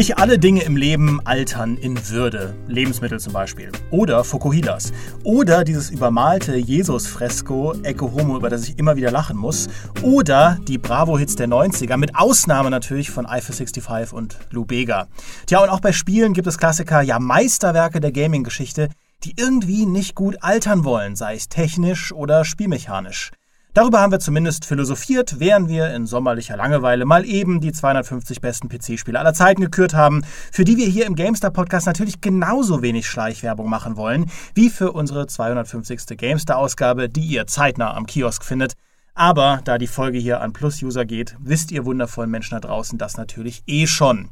Nicht alle Dinge im Leben altern in Würde. Lebensmittel zum Beispiel. Oder Fukuhilas. Oder dieses übermalte Jesus-Fresko Ecce Homo, über das ich immer wieder lachen muss. Oder die Bravo-Hits der 90er, mit Ausnahme natürlich von Eiffel 65 und Lou Bega. Tja, und auch bei Spielen gibt es Klassiker, ja Meisterwerke der Gaming-Geschichte, die irgendwie nicht gut altern wollen, sei es technisch oder spielmechanisch. Darüber haben wir zumindest philosophiert, während wir in sommerlicher Langeweile mal eben die 250 besten PC-Spiele aller Zeiten gekürt haben, für die wir hier im GameStar-Podcast natürlich genauso wenig Schleichwerbung machen wollen, wie für unsere 250. GameStar-Ausgabe, die ihr zeitnah am Kiosk findet. Aber da die Folge hier an Plus-User geht, wisst ihr wundervollen Menschen da draußen das natürlich eh schon.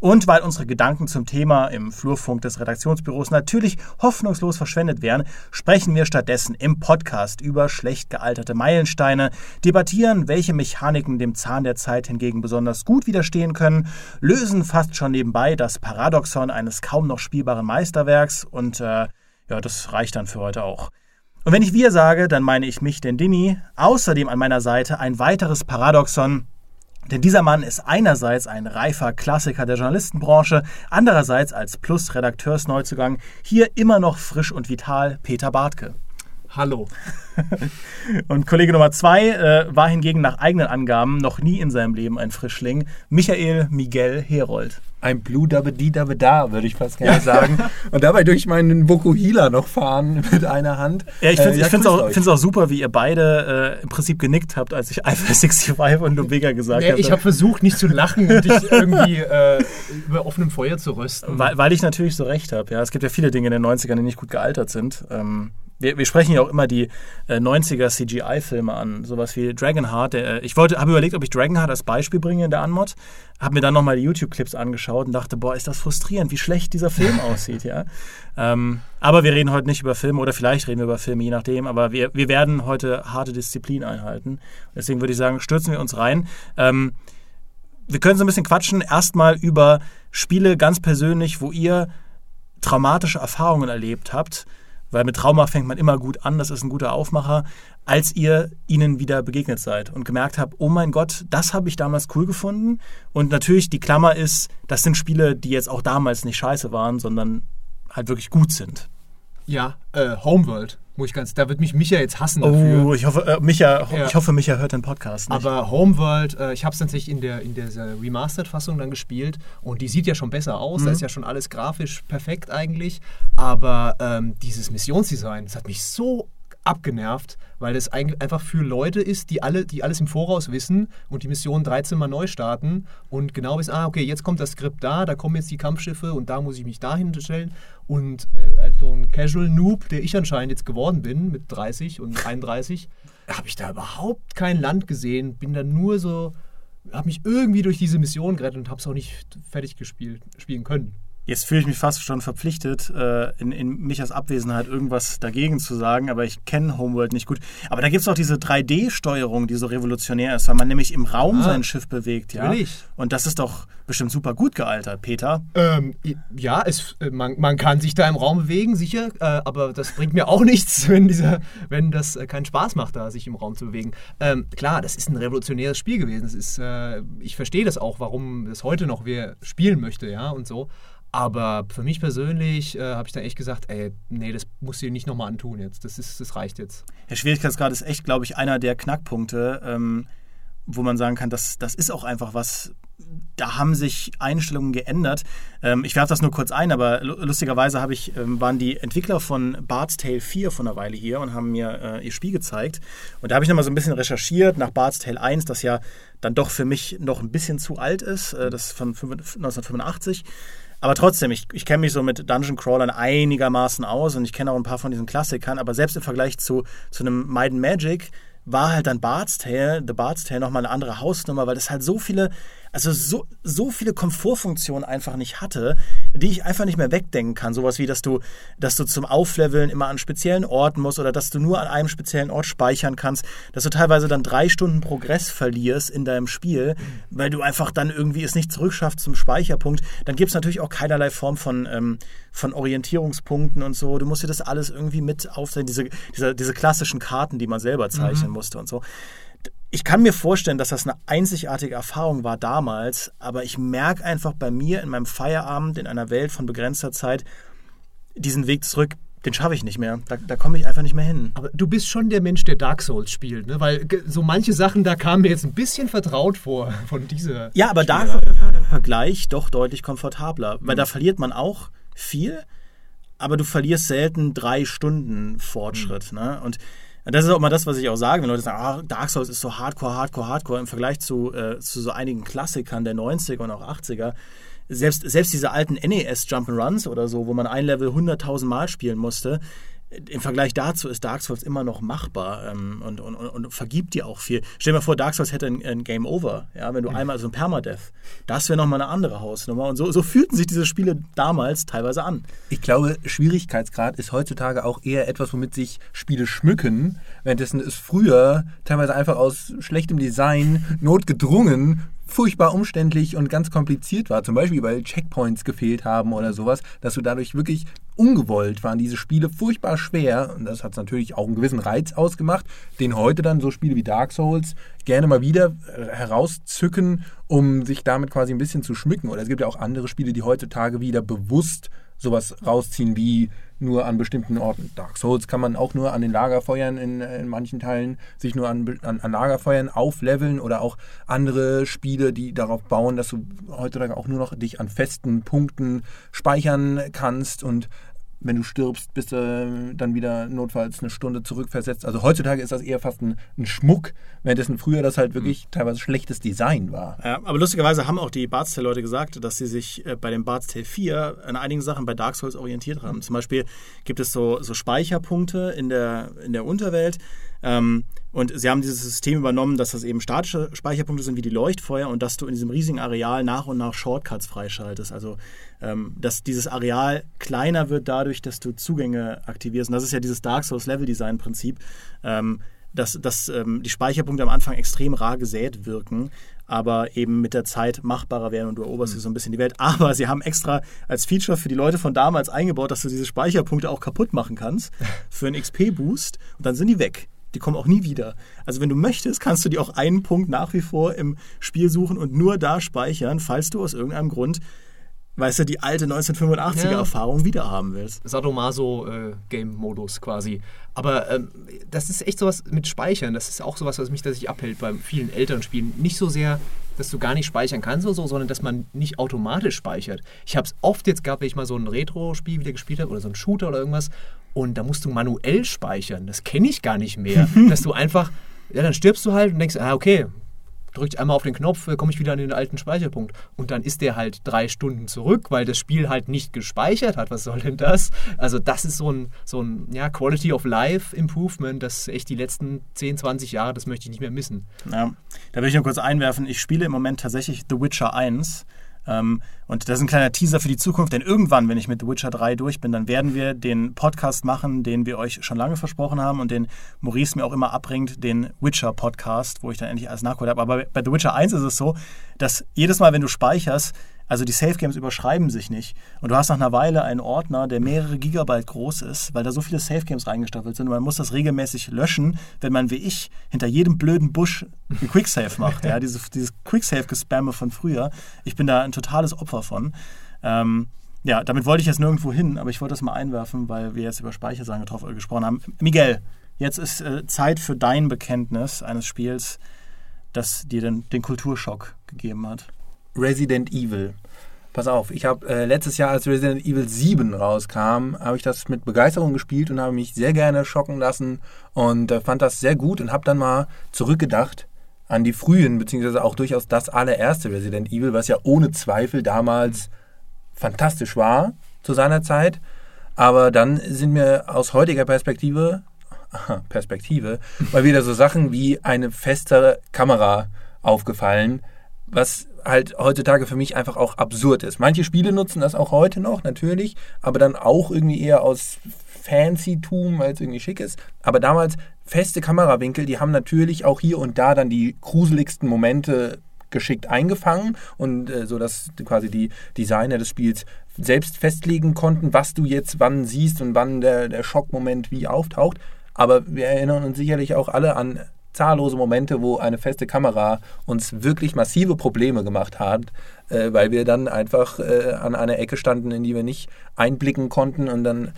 Und weil unsere Gedanken zum Thema im Flurfunk des Redaktionsbüros natürlich hoffnungslos verschwendet wären, sprechen wir stattdessen im Podcast über schlecht gealterte Meilensteine, debattieren, welche Mechaniken dem Zahn der Zeit hingegen besonders gut widerstehen können, lösen fast schon nebenbei das Paradoxon eines kaum noch spielbaren Meisterwerks und äh, ja, das reicht dann für heute auch. Und wenn ich wir sage, dann meine ich mich, den Dimi. Außerdem an meiner Seite ein weiteres Paradoxon, denn dieser Mann ist einerseits ein reifer Klassiker der Journalistenbranche, andererseits als Plus-Redakteursneuzugang hier immer noch frisch und vital Peter Bartke. Hallo. und Kollege Nummer zwei äh, war hingegen nach eigenen Angaben noch nie in seinem Leben ein Frischling, Michael Miguel Herold. Ein Blue Dabbe Di Dabbe Da, würde ich fast gerne sagen. Und dabei durch meinen Vokuhila noch fahren mit einer Hand. Ja, ich finde es äh, ja, auch, auch, super, wie ihr beide äh, im Prinzip genickt habt, als ich Alpha 65 und Lubega gesagt nee, habe. Ich habe versucht, nicht zu lachen und dich irgendwie äh, über offenem Feuer zu rösten. Weil, weil ich natürlich so recht habe. Ja, es gibt ja viele Dinge in den 90ern, die nicht gut gealtert sind. Ähm, wir, wir, sprechen ja auch immer die äh, 90er CGI-Filme an, sowas wie Dragonheart. Der, äh, ich wollte, habe überlegt, ob ich Dragonheart als Beispiel bringe in der Anmod, habe mir dann nochmal die YouTube-Clips angeschaut und dachte, boah, ist das frustrierend, wie schlecht dieser Film aussieht, ja. Ähm, aber wir reden heute nicht über Filme oder vielleicht reden wir über Filme, je nachdem. Aber wir, wir werden heute harte Disziplin einhalten. Deswegen würde ich sagen, stürzen wir uns rein. Ähm, wir können so ein bisschen quatschen. Erstmal über Spiele ganz persönlich, wo ihr traumatische Erfahrungen erlebt habt weil mit Trauma fängt man immer gut an, das ist ein guter Aufmacher, als ihr ihnen wieder begegnet seid und gemerkt habt, oh mein Gott, das habe ich damals cool gefunden. Und natürlich die Klammer ist, das sind Spiele, die jetzt auch damals nicht scheiße waren, sondern halt wirklich gut sind. Ja, äh, Homeworld muss ich ganz, da wird mich Micha jetzt hassen dafür. Oh, ich hoffe, äh, Micha, ja. ich hoffe, Micha hört den Podcast. Nicht. Aber Homeworld, äh, ich habe es tatsächlich in der in der Remastered-Fassung dann gespielt und die sieht ja schon besser aus. Mhm. Da ist ja schon alles grafisch perfekt eigentlich. Aber ähm, dieses Missionsdesign, das hat mich so abgenervt, weil das einfach für Leute ist, die alle, die alles im Voraus wissen und die Mission 13 mal neu starten und genau wissen, ah, okay, jetzt kommt das Skript da, da kommen jetzt die Kampfschiffe und da muss ich mich dahin stellen. Und äh, als so ein Casual Noob, der ich anscheinend jetzt geworden bin, mit 30 und 31, habe ich da überhaupt kein Land gesehen, bin da nur so, habe mich irgendwie durch diese Mission gerettet und habe es auch nicht fertig gespielt, spielen können. Jetzt fühle ich mich fast schon verpflichtet, äh, in, in Michas Abwesenheit irgendwas dagegen zu sagen, aber ich kenne Homeworld nicht gut. Aber da gibt es auch diese 3D-Steuerung, die so revolutionär ist, weil man nämlich im Raum ah, sein Schiff bewegt. Ja? Natürlich. Und das ist doch bestimmt super gut gealtert, Peter. Ähm, ja, es, äh, man, man kann sich da im Raum bewegen, sicher, äh, aber das bringt mir auch nichts, wenn, dieser, wenn das äh, keinen Spaß macht, da sich im Raum zu bewegen. Ähm, klar, das ist ein revolutionäres Spiel gewesen. Das ist, äh, ich verstehe das auch, warum das heute noch wer spielen möchte, ja, und so. Aber für mich persönlich äh, habe ich da echt gesagt, ey, nee, das musst du dir nicht nochmal antun jetzt. Das, ist, das reicht jetzt. Der Schwierigkeitsgrad ist echt, glaube ich, einer der Knackpunkte, ähm, wo man sagen kann, das, das ist auch einfach was, da haben sich Einstellungen geändert. Ähm, ich werfe das nur kurz ein, aber lustigerweise ich, ähm, waren die Entwickler von Bart's Tale 4 von einer Weile hier und haben mir äh, ihr Spiel gezeigt. Und da habe ich nochmal so ein bisschen recherchiert nach Bart's Tale 1, das ja dann doch für mich noch ein bisschen zu alt ist, äh, das ist von 1985. Aber trotzdem, ich, ich kenne mich so mit Dungeon Crawlern einigermaßen aus und ich kenne auch ein paar von diesen Klassikern, aber selbst im Vergleich zu, zu einem Might Magic war halt dann Bard's Tale, The Bard's Tale nochmal eine andere Hausnummer, weil das halt so viele also so, so viele Komfortfunktionen einfach nicht hatte, die ich einfach nicht mehr wegdenken kann. Sowas wie, dass du, dass du zum Aufleveln immer an speziellen Orten musst oder dass du nur an einem speziellen Ort speichern kannst, dass du teilweise dann drei Stunden Progress verlierst in deinem Spiel, weil du einfach dann irgendwie es nicht zurückschaffst zum Speicherpunkt. Dann gibt es natürlich auch keinerlei Form von, ähm, von Orientierungspunkten und so. Du musst dir das alles irgendwie mit aufsehen, diese, diese, diese klassischen Karten, die man selber zeichnen mhm. musste und so ich kann mir vorstellen, dass das eine einzigartige Erfahrung war damals, aber ich merke einfach bei mir in meinem Feierabend in einer Welt von begrenzter Zeit, diesen Weg zurück, den schaffe ich nicht mehr. Da, da komme ich einfach nicht mehr hin. Aber du bist schon der Mensch, der Dark Souls spielt, ne? Weil so manche Sachen, da kamen mir jetzt ein bisschen vertraut vor von dieser. Ja, aber da war der Vergleich doch deutlich komfortabler, weil mhm. da verliert man auch viel, aber du verlierst selten drei Stunden Fortschritt. Mhm. Ne? Und das ist auch mal das, was ich auch sage, wenn Leute sagen, ah, Dark Souls ist so hardcore, hardcore, hardcore im Vergleich zu, äh, zu so einigen Klassikern der 90er und auch 80er selbst, selbst diese alten NES Jump'n'Runs oder so, wo man ein Level 100.000 Mal spielen musste, im Vergleich dazu ist Dark Souls immer noch machbar ähm, und, und, und, vergibt dir auch viel. Stell dir mal vor, Dark Souls hätte ein, ein Game Over, ja, wenn du mhm. einmal so ein Permadeath. Das wäre nochmal eine andere Hausnummer. Und so, so fühlten sich diese Spiele damals teilweise an. Ich glaube, Schwierigkeitsgrad ist heutzutage auch eher etwas, womit sich Spiele schmücken, währenddessen es früher teilweise einfach aus schlechtem Design notgedrungen furchtbar umständlich und ganz kompliziert war, zum Beispiel weil Checkpoints gefehlt haben oder sowas, dass du dadurch wirklich ungewollt waren diese Spiele furchtbar schwer und das hat natürlich auch einen gewissen Reiz ausgemacht, den heute dann so Spiele wie Dark Souls gerne mal wieder äh, herauszücken, um sich damit quasi ein bisschen zu schmücken. Oder es gibt ja auch andere Spiele, die heutzutage wieder bewusst sowas rausziehen wie nur an bestimmten Orten. Dark Souls kann man auch nur an den Lagerfeuern in, in manchen Teilen sich nur an, an, an, Lagerfeuern aufleveln oder auch andere Spiele, die darauf bauen, dass du heutzutage auch nur noch dich an festen Punkten speichern kannst und wenn du stirbst, bist du dann wieder notfalls eine Stunde zurückversetzt. Also heutzutage ist das eher fast ein, ein Schmuck, währenddessen früher das halt wirklich mhm. teilweise schlechtes Design war. Ja, aber lustigerweise haben auch die Bard's Tale-Leute gesagt, dass sie sich äh, bei dem Bard's Tale 4 an einigen Sachen bei Dark Souls orientiert haben. Zum Beispiel gibt es so, so Speicherpunkte in der, in der Unterwelt, ähm, und sie haben dieses System übernommen, dass das eben statische Speicherpunkte sind wie die Leuchtfeuer und dass du in diesem riesigen Areal nach und nach Shortcuts freischaltest. Also, ähm, dass dieses Areal kleiner wird dadurch, dass du Zugänge aktivierst. Und das ist ja dieses Dark Souls Level Design Prinzip, ähm, dass, dass ähm, die Speicherpunkte am Anfang extrem rar gesät wirken, aber eben mit der Zeit machbarer werden und du eroberst mhm. so ein bisschen die Welt. Aber sie haben extra als Feature für die Leute von damals eingebaut, dass du diese Speicherpunkte auch kaputt machen kannst für einen XP-Boost und dann sind die weg. Die kommen auch nie wieder. Also wenn du möchtest, kannst du dir auch einen Punkt nach wie vor im Spiel suchen und nur da speichern, falls du aus irgendeinem Grund weißt du, die alte 1985er-Erfahrung ja. wieder haben willst. Sadomaso-Game-Modus äh, quasi. Aber ähm, das ist echt sowas mit Speichern. Das ist auch sowas, was mich tatsächlich abhält bei vielen älteren Spielen. Nicht so sehr, dass du gar nicht speichern kannst oder so, sondern dass man nicht automatisch speichert. Ich habe es oft jetzt gehabt, wenn ich mal so ein Retro-Spiel wieder gespielt habe oder so ein Shooter oder irgendwas und da musst du manuell speichern. Das kenne ich gar nicht mehr. dass du einfach, ja, dann stirbst du halt und denkst, ah, okay, drückt einmal auf den Knopf, äh, komme ich wieder an den alten Speicherpunkt. Und dann ist der halt drei Stunden zurück, weil das Spiel halt nicht gespeichert hat. Was soll denn das? Also, das ist so ein, so ein ja, Quality of Life Improvement, das echt die letzten 10, 20 Jahre, das möchte ich nicht mehr missen. Ja, da will ich nur kurz einwerfen. Ich spiele im Moment tatsächlich The Witcher 1. Ähm, und das ist ein kleiner Teaser für die Zukunft, denn irgendwann, wenn ich mit The Witcher 3 durch bin, dann werden wir den Podcast machen, den wir euch schon lange versprochen haben und den Maurice mir auch immer abbringt, den Witcher Podcast, wo ich dann endlich alles nachgeholt habe. Aber bei The Witcher 1 ist es so, dass jedes Mal, wenn du speicherst, also die Safe Games überschreiben sich nicht. Und du hast nach einer Weile einen Ordner, der mehrere Gigabyte groß ist, weil da so viele Safe Games reingestaffelt sind. Und man muss das regelmäßig löschen, wenn man wie ich hinter jedem blöden Busch ein Quicksave macht. ja, dieses, dieses Quicksave-Gespamme von früher. Ich bin da ein totales Opfer von. Ähm, ja, damit wollte ich jetzt nirgendwo hin, aber ich wollte das mal einwerfen, weil wir jetzt über Speichersagen gesprochen haben. Miguel, jetzt ist äh, Zeit für dein Bekenntnis eines Spiels, das dir den, den Kulturschock gegeben hat. Resident Evil. Pass auf, ich habe äh, letztes Jahr, als Resident Evil 7 rauskam, habe ich das mit Begeisterung gespielt und habe mich sehr gerne schocken lassen und äh, fand das sehr gut und habe dann mal zurückgedacht an die frühen, beziehungsweise auch durchaus das allererste Resident Evil, was ja ohne Zweifel damals fantastisch war zu seiner Zeit. Aber dann sind mir aus heutiger Perspektive, Perspektive, mal wieder so Sachen wie eine festere Kamera aufgefallen, was halt heutzutage für mich einfach auch absurd ist. Manche Spiele nutzen das auch heute noch, natürlich, aber dann auch irgendwie eher aus Fancy-Tum, weil es irgendwie schick ist. Aber damals feste Kamerawinkel, die haben natürlich auch hier und da dann die gruseligsten Momente geschickt eingefangen und äh, so dass quasi die Designer des Spiels selbst festlegen konnten, was du jetzt wann siehst und wann der, der Schockmoment wie auftaucht. Aber wir erinnern uns sicherlich auch alle an zahllose Momente, wo eine feste Kamera uns wirklich massive Probleme gemacht hat, äh, weil wir dann einfach äh, an einer Ecke standen, in die wir nicht einblicken konnten und dann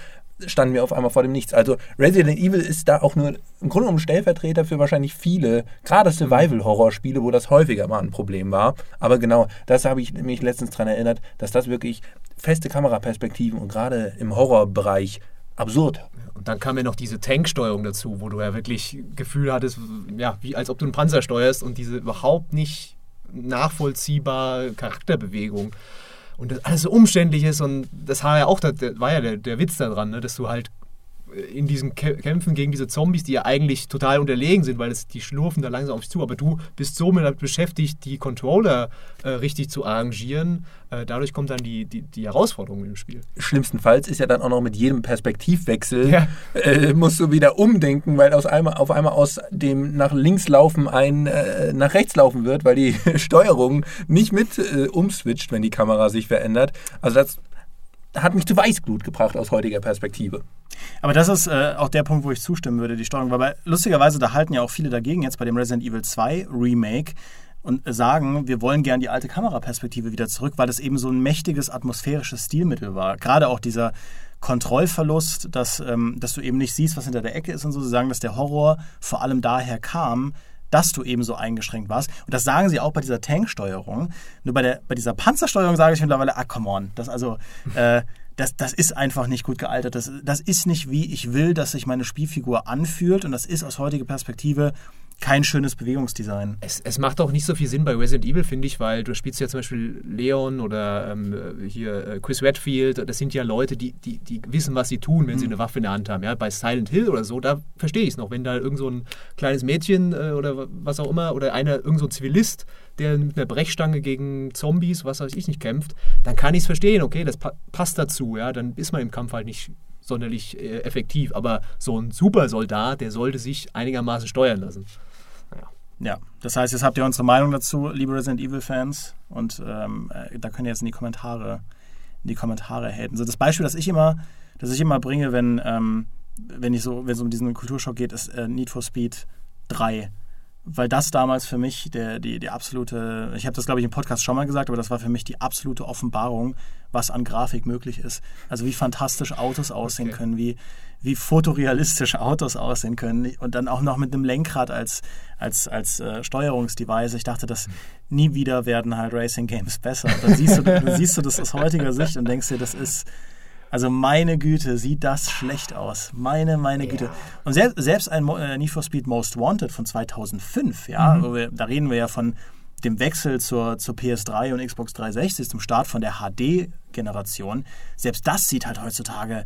standen wir auf einmal vor dem Nichts. Also Resident Evil ist da auch nur im Grunde genommen Stellvertreter für wahrscheinlich viele, gerade Survival-Horror-Spiele, wo das häufiger mal ein Problem war. Aber genau, das habe ich mich letztens daran erinnert, dass das wirklich feste Kameraperspektiven und gerade im Horrorbereich absurd. Und dann kam ja noch diese Tanksteuerung dazu, wo du ja wirklich Gefühl hattest, ja, wie als ob du einen Panzer steuerst und diese überhaupt nicht nachvollziehbare Charakterbewegung und das alles so umständlich ist und das war ja auch der, war ja der, der Witz daran, ne, dass du halt in diesen Kämpfen gegen diese Zombies, die ja eigentlich total unterlegen sind, weil es, die schlurfen da langsam auf dich zu, aber du bist so damit beschäftigt, die Controller äh, richtig zu arrangieren. Äh, dadurch kommt dann die, die, die Herausforderung im Spiel. Schlimmstenfalls ist ja dann auch noch mit jedem Perspektivwechsel, ja. äh, musst du wieder umdenken, weil aus einmal, auf einmal aus dem nach links laufen ein äh, nach rechts laufen wird, weil die Steuerung nicht mit äh, umswitcht, wenn die Kamera sich verändert. Also das hat mich zu Weißglut gebracht aus heutiger Perspektive. Aber das ist äh, auch der Punkt, wo ich zustimmen würde, die Steuerung. Weil lustigerweise, da halten ja auch viele dagegen jetzt bei dem Resident Evil 2 Remake und sagen, wir wollen gern die alte Kameraperspektive wieder zurück, weil das eben so ein mächtiges atmosphärisches Stilmittel war. Gerade auch dieser Kontrollverlust, dass, ähm, dass du eben nicht siehst, was hinter der Ecke ist und so. Sie sagen, dass der Horror vor allem daher kam, dass du eben so eingeschränkt warst. Und das sagen sie auch bei dieser Tanksteuerung. Nur bei, der, bei dieser Panzersteuerung sage ich mittlerweile, ah, come on. Das also, äh, das, das ist einfach nicht gut gealtert. Das, das ist nicht, wie ich will, dass sich meine Spielfigur anfühlt. Und das ist aus heutiger Perspektive kein schönes Bewegungsdesign. Es, es, macht auch nicht so viel Sinn bei Resident Evil, finde ich, weil du spielst ja zum Beispiel Leon oder ähm, hier äh, Chris Redfield. Das sind ja Leute, die, die, die wissen, was sie tun, wenn mhm. sie eine Waffe in der Hand haben. Ja, bei Silent Hill oder so, da verstehe ich es noch. Wenn da irgend so ein kleines Mädchen äh, oder was auch immer oder einer, irgend so ein Zivilist, der mit einer Brechstange gegen Zombies, was weiß ich nicht, kämpft, dann kann ich es verstehen. Okay, das pa passt dazu. Ja, dann ist man im Kampf halt nicht sonderlich äh, effektiv. Aber so ein Supersoldat, der sollte sich einigermaßen steuern lassen. Ja, das heißt, jetzt habt ihr unsere Meinung dazu, liebe Resident Evil-Fans. Und ähm, äh, da könnt ihr jetzt in die Kommentare, in die Kommentare haten. So das Beispiel, das ich immer, das ich immer bringe, wenn, ähm, wenn ich so, wenn es um diesen Kulturschock geht, ist äh, Need for Speed 3 weil das damals für mich der, die, die absolute, ich habe das glaube ich im Podcast schon mal gesagt, aber das war für mich die absolute Offenbarung, was an Grafik möglich ist. Also wie fantastisch Autos aussehen okay. können, wie, wie fotorealistisch Autos aussehen können und dann auch noch mit einem Lenkrad als, als, als äh, Steuerungsdevice. Ich dachte, dass nie wieder werden halt Racing Games besser. Und dann siehst du, dann siehst du das aus heutiger Sicht und denkst dir, das ist also meine Güte, sieht das schlecht aus. Meine, meine ja. Güte. Und selbst, selbst ein äh, Need for Speed Most Wanted von 2005, ja, mhm. wir, da reden wir ja von dem Wechsel zur, zur PS3 und Xbox 360, zum Start von der HD-Generation. Selbst das sieht halt heutzutage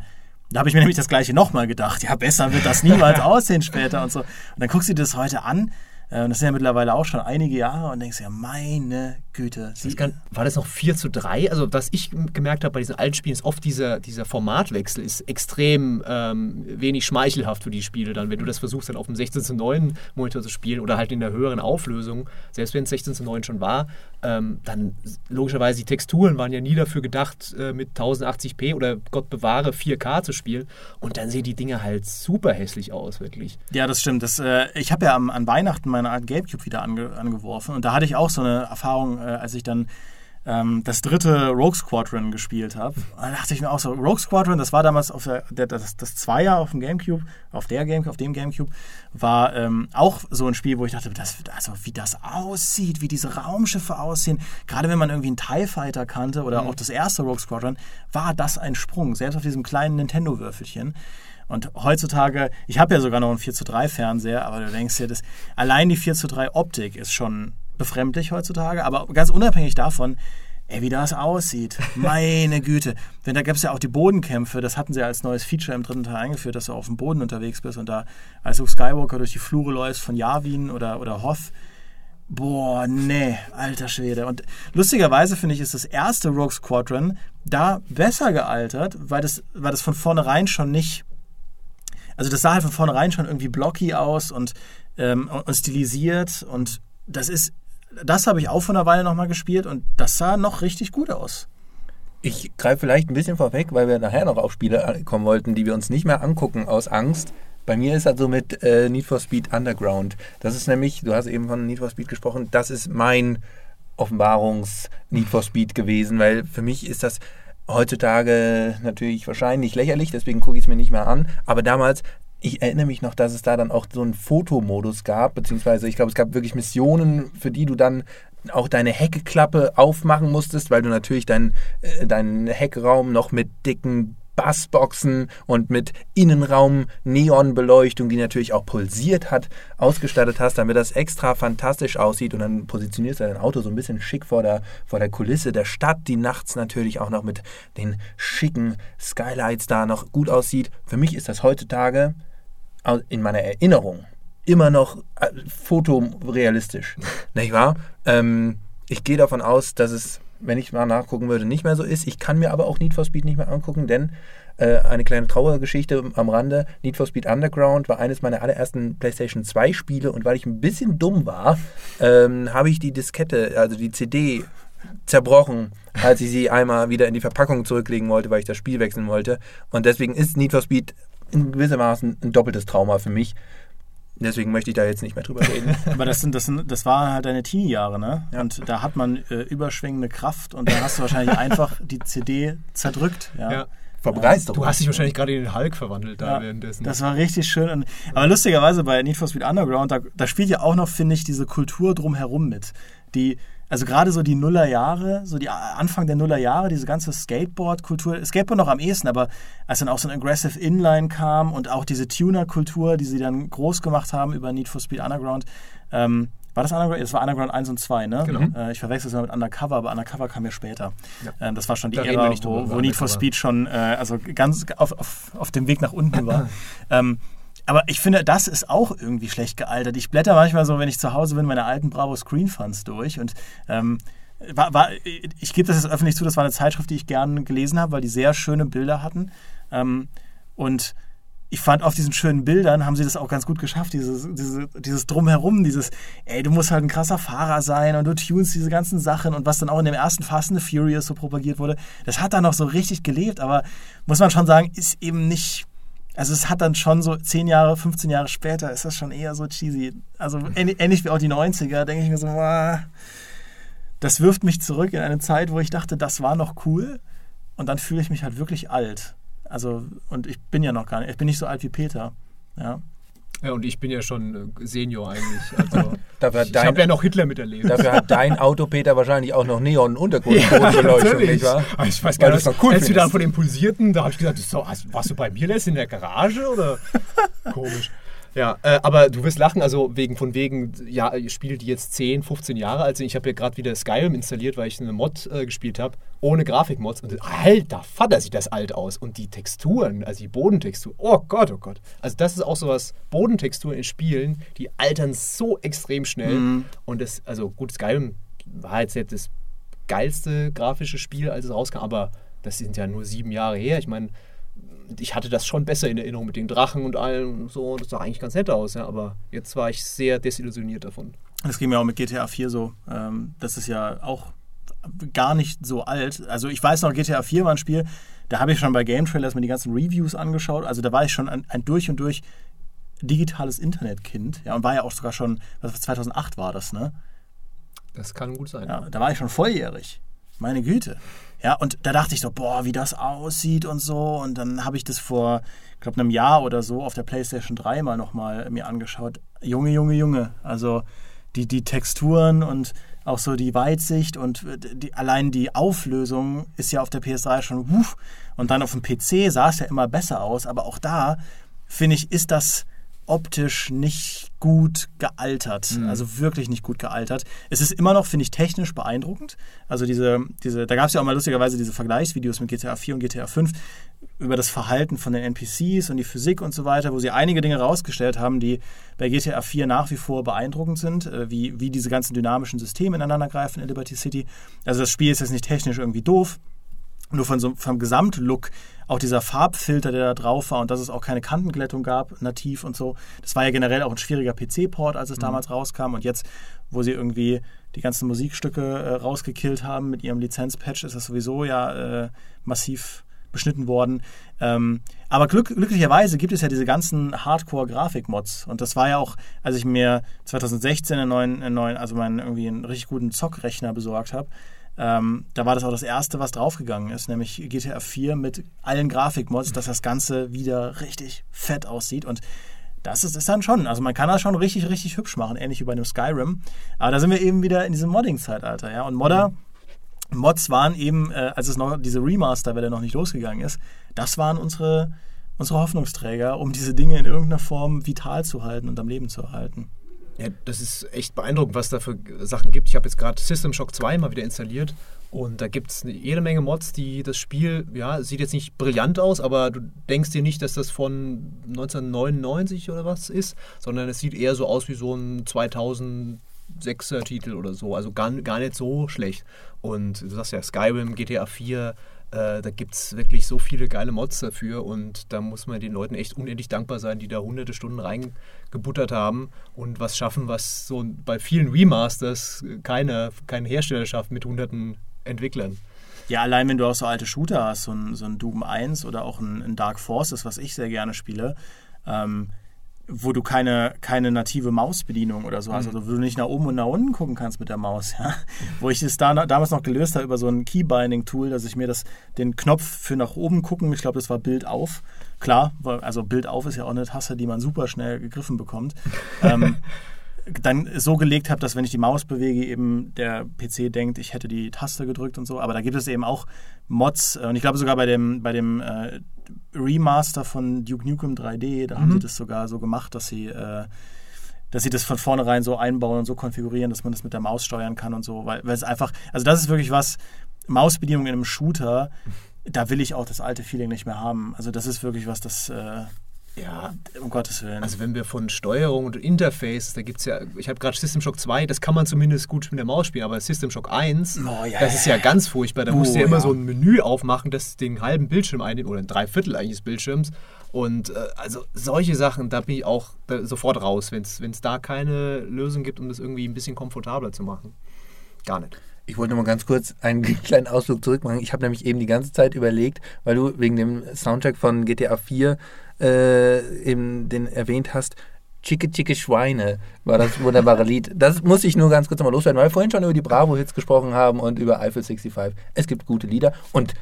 da habe ich mir nämlich das gleiche nochmal gedacht. Ja, besser wird das niemals aussehen später und so. Und dann guckst du dir das heute an und äh, das sind ja mittlerweile auch schon einige Jahre und denkst ja, meine Güte. Kann, war das noch 4 zu 3? Also, was ich gemerkt habe bei diesen alten Spielen, ist oft dieser, dieser Formatwechsel ist extrem ähm, wenig schmeichelhaft für die Spiele. Dann, wenn du das versuchst, dann auf dem 16 zu 9 Monitor zu spielen oder halt in der höheren Auflösung, selbst wenn es 16 zu 9 schon war, ähm, dann logischerweise die Texturen waren ja nie dafür gedacht, äh, mit 1080p oder Gott bewahre 4K zu spielen. Und dann sehen die Dinge halt super hässlich aus, wirklich. Ja, das stimmt. Das, äh, ich habe ja am, an Weihnachten meine Art Gamecube wieder ange, angeworfen und da hatte ich auch so eine Erfahrung, äh, als ich dann ähm, das dritte Rogue Squadron gespielt habe. Da dachte ich mir auch so, Rogue Squadron, das war damals auf der, der das, das Zweier auf dem Gamecube, auf der Game, auf dem Gamecube, war ähm, auch so ein Spiel, wo ich dachte, das, also wie das aussieht, wie diese Raumschiffe aussehen, gerade wenn man irgendwie einen TIE Fighter kannte oder mhm. auch das erste Rogue Squadron, war das ein Sprung, selbst auf diesem kleinen Nintendo-Würfelchen. Und heutzutage, ich habe ja sogar noch einen 4 zu 3 Fernseher, aber du denkst dir, das, allein die 4 zu 3 Optik ist schon befremdlich heutzutage, aber ganz unabhängig davon, ey, wie das aussieht. Meine Güte. Denn da gab es ja auch die Bodenkämpfe, das hatten sie als neues Feature im dritten Teil eingeführt, dass du auf dem Boden unterwegs bist und da als du Skywalker durch die Flure läufst von Yavin oder, oder Hoth. Boah, nee, alter Schwede. Und lustigerweise finde ich, ist das erste Rogue Squadron da besser gealtert, weil das, weil das von vornherein schon nicht. Also das sah halt von vornherein schon irgendwie blocky aus und, ähm, und stilisiert und das ist das habe ich auch von einer Weile nochmal gespielt und das sah noch richtig gut aus. Ich greife vielleicht ein bisschen vorweg, weil wir nachher noch auf Spiele kommen wollten, die wir uns nicht mehr angucken aus Angst. Bei mir ist das so mit äh, Need for Speed Underground. Das ist nämlich, du hast eben von Need for Speed gesprochen, das ist mein Offenbarungs-Need for Speed gewesen, weil für mich ist das heutzutage natürlich wahrscheinlich lächerlich, deswegen gucke ich es mir nicht mehr an. Aber damals, ich erinnere mich noch, dass es da dann auch so einen Fotomodus gab, beziehungsweise ich glaube, es gab wirklich Missionen, für die du dann auch deine Heckklappe aufmachen musstest, weil du natürlich deinen äh, deinen Heckraum noch mit dicken Bassboxen und mit Innenraum-Neonbeleuchtung, die natürlich auch pulsiert hat, ausgestattet hast, damit das extra fantastisch aussieht und dann positionierst du dein Auto so ein bisschen schick vor der, vor der Kulisse der Stadt, die nachts natürlich auch noch mit den schicken Skylights da noch gut aussieht. Für mich ist das heutzutage in meiner Erinnerung immer noch äh, fotorealistisch, nicht wahr? Ähm, ich gehe davon aus, dass es wenn ich mal nachgucken würde, nicht mehr so ist. Ich kann mir aber auch Need for Speed nicht mehr angucken, denn äh, eine kleine Trauergeschichte am Rande. Need for Speed Underground war eines meiner allerersten PlayStation 2 Spiele und weil ich ein bisschen dumm war, ähm, habe ich die Diskette, also die CD zerbrochen, als ich sie einmal wieder in die Verpackung zurücklegen wollte, weil ich das Spiel wechseln wollte. Und deswegen ist Need for Speed in gewissermaßen ein doppeltes Trauma für mich. Deswegen möchte ich da jetzt nicht mehr drüber reden. Aber das, sind, das, sind, das waren halt deine Teenie-Jahre, ne? Ja. Und da hat man äh, überschwingende Kraft und da hast du wahrscheinlich einfach die CD zerdrückt. Ja. ja. Begeisterung. Du hast dich wahrscheinlich gerade in den Hulk verwandelt da ja, währenddessen. Das war richtig schön. Und, aber lustigerweise bei Need for Speed Underground, da, da spielt ja auch noch, finde ich, diese Kultur drumherum mit. Die, also gerade so die Nullerjahre, so die Anfang der Nullerjahre, diese ganze Skateboard-Kultur, Skateboard noch am ehesten, aber als dann auch so ein Aggressive Inline kam und auch diese Tuner-Kultur, die sie dann groß gemacht haben über Need for Speed Underground, ähm, war das Underground? Das war Underground 1 und 2, ne? Genau. Äh, ich verwechsel es mal mit Undercover, aber Undercover kam ja später. Ja. Ähm, das war schon die da Ära, wo, wo Need for Speed schon äh, also ganz auf, auf, auf dem Weg nach unten war. ähm, aber ich finde, das ist auch irgendwie schlecht gealtert. Ich blätter manchmal so, wenn ich zu Hause bin, meine alten Bravo Screen Funds durch und ähm, war, war, ich gebe das jetzt öffentlich zu, das war eine Zeitschrift, die ich gerne gelesen habe, weil die sehr schöne Bilder hatten. Ähm, und ich fand auf diesen schönen Bildern haben sie das auch ganz gut geschafft, dieses, diese, dieses Drumherum, dieses, ey, du musst halt ein krasser Fahrer sein und du tunst diese ganzen Sachen und was dann auch in dem ersten Fast and the Furious so propagiert wurde, das hat da noch so richtig gelebt, aber muss man schon sagen, ist eben nicht also es hat dann schon so 10 Jahre, 15 Jahre später ist das schon eher so cheesy. Also ähnlich wie auch die 90er, denke ich mir so, das wirft mich zurück in eine Zeit, wo ich dachte, das war noch cool. Und dann fühle ich mich halt wirklich alt. Also, und ich bin ja noch gar nicht, ich bin nicht so alt wie Peter. Ja. Ja, und ich bin ja schon äh, Senior eigentlich. Also ich, ich habe ja noch Hitler miterlebt. Dafür hat dein Auto, Peter, wahrscheinlich auch noch Neon-Untergrundbeleuchtung, ja, nicht wahr? ich weiß gar nicht, cool als du da von dem Pulsierten, da habe ich gesagt, so, warst du bei mir das in der Garage oder? Komisch. Ja, äh, aber du wirst lachen, also wegen von wegen, ja, Spiele, die jetzt 10, 15 Jahre alt sind. Ich habe ja gerade wieder Skyrim installiert, weil ich eine Mod äh, gespielt habe, ohne Grafikmods. Und alter Vater, sieht das alt aus. Und die Texturen, also die Bodentextur, oh Gott, oh Gott. Also das ist auch sowas, Bodentexturen in Spielen, die altern so extrem schnell. Mhm. Und das, also gut, Skyrim war jetzt nicht das geilste grafische Spiel, als es rauskam, aber das sind ja nur sieben Jahre her. Ich meine, ich hatte das schon besser in Erinnerung mit den Drachen und allem und so. Das sah eigentlich ganz nett aus, ja, aber jetzt war ich sehr desillusioniert davon. Das ging mir auch mit GTA 4 so. Ähm, das ist ja auch gar nicht so alt. Also ich weiß noch, GTA 4 war ein Spiel, da habe ich schon bei Game Trailers mir die ganzen Reviews angeschaut. Also da war ich schon ein, ein durch und durch digitales Internetkind. Ja, und war ja auch sogar schon, was 2008 war das, ne? Das kann gut sein. Ja, da war ich schon volljährig. Meine Güte. Ja, und da dachte ich so, boah, wie das aussieht und so. Und dann habe ich das vor, ich glaube, einem Jahr oder so auf der PlayStation 3 mal nochmal mir angeschaut. Junge, Junge, Junge. Also die, die Texturen und auch so die Weitsicht und die, allein die Auflösung ist ja auf der PS3 schon wuff. Und dann auf dem PC sah es ja immer besser aus. Aber auch da, finde ich, ist das optisch nicht gut gealtert. Mhm. Also wirklich nicht gut gealtert. Es ist immer noch, finde ich, technisch beeindruckend. Also diese, diese da gab es ja auch mal lustigerweise diese Vergleichsvideos mit GTA 4 und GTA 5 über das Verhalten von den NPCs und die Physik und so weiter, wo sie einige Dinge rausgestellt haben, die bei GTA 4 nach wie vor beeindruckend sind, äh, wie, wie diese ganzen dynamischen Systeme ineinander greifen in Liberty City. Also das Spiel ist jetzt nicht technisch irgendwie doof, nur von so, vom Gesamtlook auch dieser Farbfilter, der da drauf war und dass es auch keine Kantenglättung gab, nativ und so. Das war ja generell auch ein schwieriger PC-Port, als es mhm. damals rauskam. Und jetzt, wo sie irgendwie die ganzen Musikstücke äh, rausgekillt haben mit ihrem Lizenzpatch, ist das sowieso ja äh, massiv beschnitten worden. Ähm, aber glück, glücklicherweise gibt es ja diese ganzen Hardcore-Grafik-Mods. Und das war ja auch, als ich mir 2016 einen neuen, einen neuen also meinen irgendwie einen richtig guten Zockrechner besorgt habe, ähm, da war das auch das erste, was draufgegangen ist, nämlich GTA 4 mit allen Grafikmods, dass das Ganze wieder richtig fett aussieht. Und das ist, ist dann schon, also man kann das schon richtig, richtig hübsch machen, ähnlich wie bei einem Skyrim. Aber da sind wir eben wieder in diesem Modding-Zeitalter, ja. Und Modder, Mods waren eben, äh, als es noch diese Remaster-Welle noch nicht losgegangen ist, das waren unsere, unsere Hoffnungsträger, um diese Dinge in irgendeiner Form vital zu halten und am Leben zu erhalten. Ja, das ist echt beeindruckend, was da für Sachen gibt. Ich habe jetzt gerade System Shock 2 mal wieder installiert und da gibt es jede Menge Mods, die das Spiel, ja, sieht jetzt nicht brillant aus, aber du denkst dir nicht, dass das von 1999 oder was ist, sondern es sieht eher so aus wie so ein 2006er Titel oder so. Also gar, gar nicht so schlecht. Und du sagst ja, Skyrim, GTA 4, äh, da gibt es wirklich so viele geile Mods dafür und da muss man den Leuten echt unendlich dankbar sein, die da hunderte Stunden reingebuttert haben und was schaffen, was so bei vielen Remasters keiner, kein Hersteller schafft mit hunderten Entwicklern. Ja, allein wenn du auch so alte Shooter hast, so ein, so ein Doom 1 oder auch ein, ein Dark Forces, was ich sehr gerne spiele, ähm, wo du keine, keine native Mausbedienung oder so hast, mhm. also wo du nicht nach oben und nach unten gucken kannst mit der Maus, ja. Wo ich es da, damals noch gelöst habe über so ein Keybinding-Tool, dass ich mir das, den Knopf für nach oben gucken, ich glaube, das war Bild auf. Klar, also Bild auf ist ja auch eine Taste, die man super schnell gegriffen bekommt. ähm, dann so gelegt habe, dass wenn ich die Maus bewege, eben der PC denkt, ich hätte die Taste gedrückt und so. Aber da gibt es eben auch Mods. Äh, und ich glaube sogar bei dem, bei dem äh, Remaster von Duke Nukem 3D, da mhm. haben sie das sogar so gemacht, dass sie, äh, dass sie das von vornherein so einbauen und so konfigurieren, dass man das mit der Maus steuern kann und so. Weil, weil es einfach, also das ist wirklich was, Mausbedienung in einem Shooter, da will ich auch das alte Feeling nicht mehr haben. Also das ist wirklich was, das äh, ja, um Gottes Willen. Also wenn wir von Steuerung und Interface, da gibt es ja, ich habe gerade System Shock 2, das kann man zumindest gut mit der Maus spielen, aber System Shock 1, oh, ja, das ist ja ganz furchtbar. Da oh, musst du ja immer so ein Menü aufmachen, das den halben Bildschirm einnimmt oder ein Dreiviertel eigentlich des Bildschirms. Und äh, also solche Sachen, da bin ich auch da sofort raus, wenn es da keine Lösung gibt, um das irgendwie ein bisschen komfortabler zu machen. Gar nicht. Ich wollte noch mal ganz kurz einen kleinen Ausflug zurückmachen. Ich habe nämlich eben die ganze Zeit überlegt, weil du wegen dem Soundtrack von GTA 4 äh, eben den erwähnt hast, Chicke Chicke Schweine war das wunderbare Lied. Das muss ich nur ganz kurz nochmal loswerden, weil wir vorhin schon über die Bravo-Hits gesprochen haben und über Eiffel 65. Es gibt gute Lieder und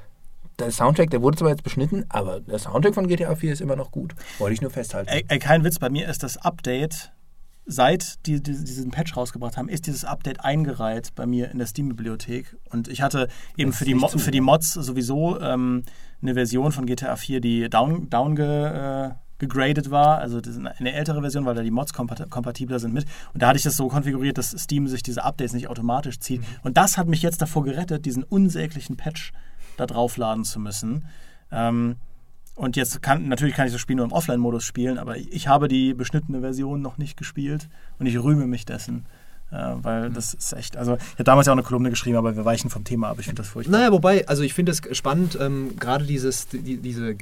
der Soundtrack, der wurde zwar jetzt beschnitten, aber der Soundtrack von GTA 4 ist immer noch gut. Wollte ich nur festhalten. Ey, ey, kein Witz, bei mir ist das Update, seit die, die, diesen Patch rausgebracht haben, ist dieses Update eingereiht bei mir in der Steam-Bibliothek. Und ich hatte eben für die, für die Mods sowieso ähm, eine Version von GTA 4, die down, down ge, äh, gegradet war, also eine ältere Version, weil da die Mods kompatibler sind mit. Und da hatte ich das so konfiguriert, dass Steam sich diese Updates nicht automatisch zieht. Mhm. Und das hat mich jetzt davor gerettet, diesen unsäglichen Patch da draufladen zu müssen. Ähm, und jetzt kann, natürlich kann ich das Spiel nur im Offline-Modus spielen, aber ich habe die beschnittene Version noch nicht gespielt und ich rühme mich dessen. Äh, weil das ist echt, also ich habe damals ja auch eine Kolumne geschrieben, aber wir weichen vom Thema ab. Ich finde das furchtbar. Naja, wobei, also ich finde es spannend, ähm, gerade die, diese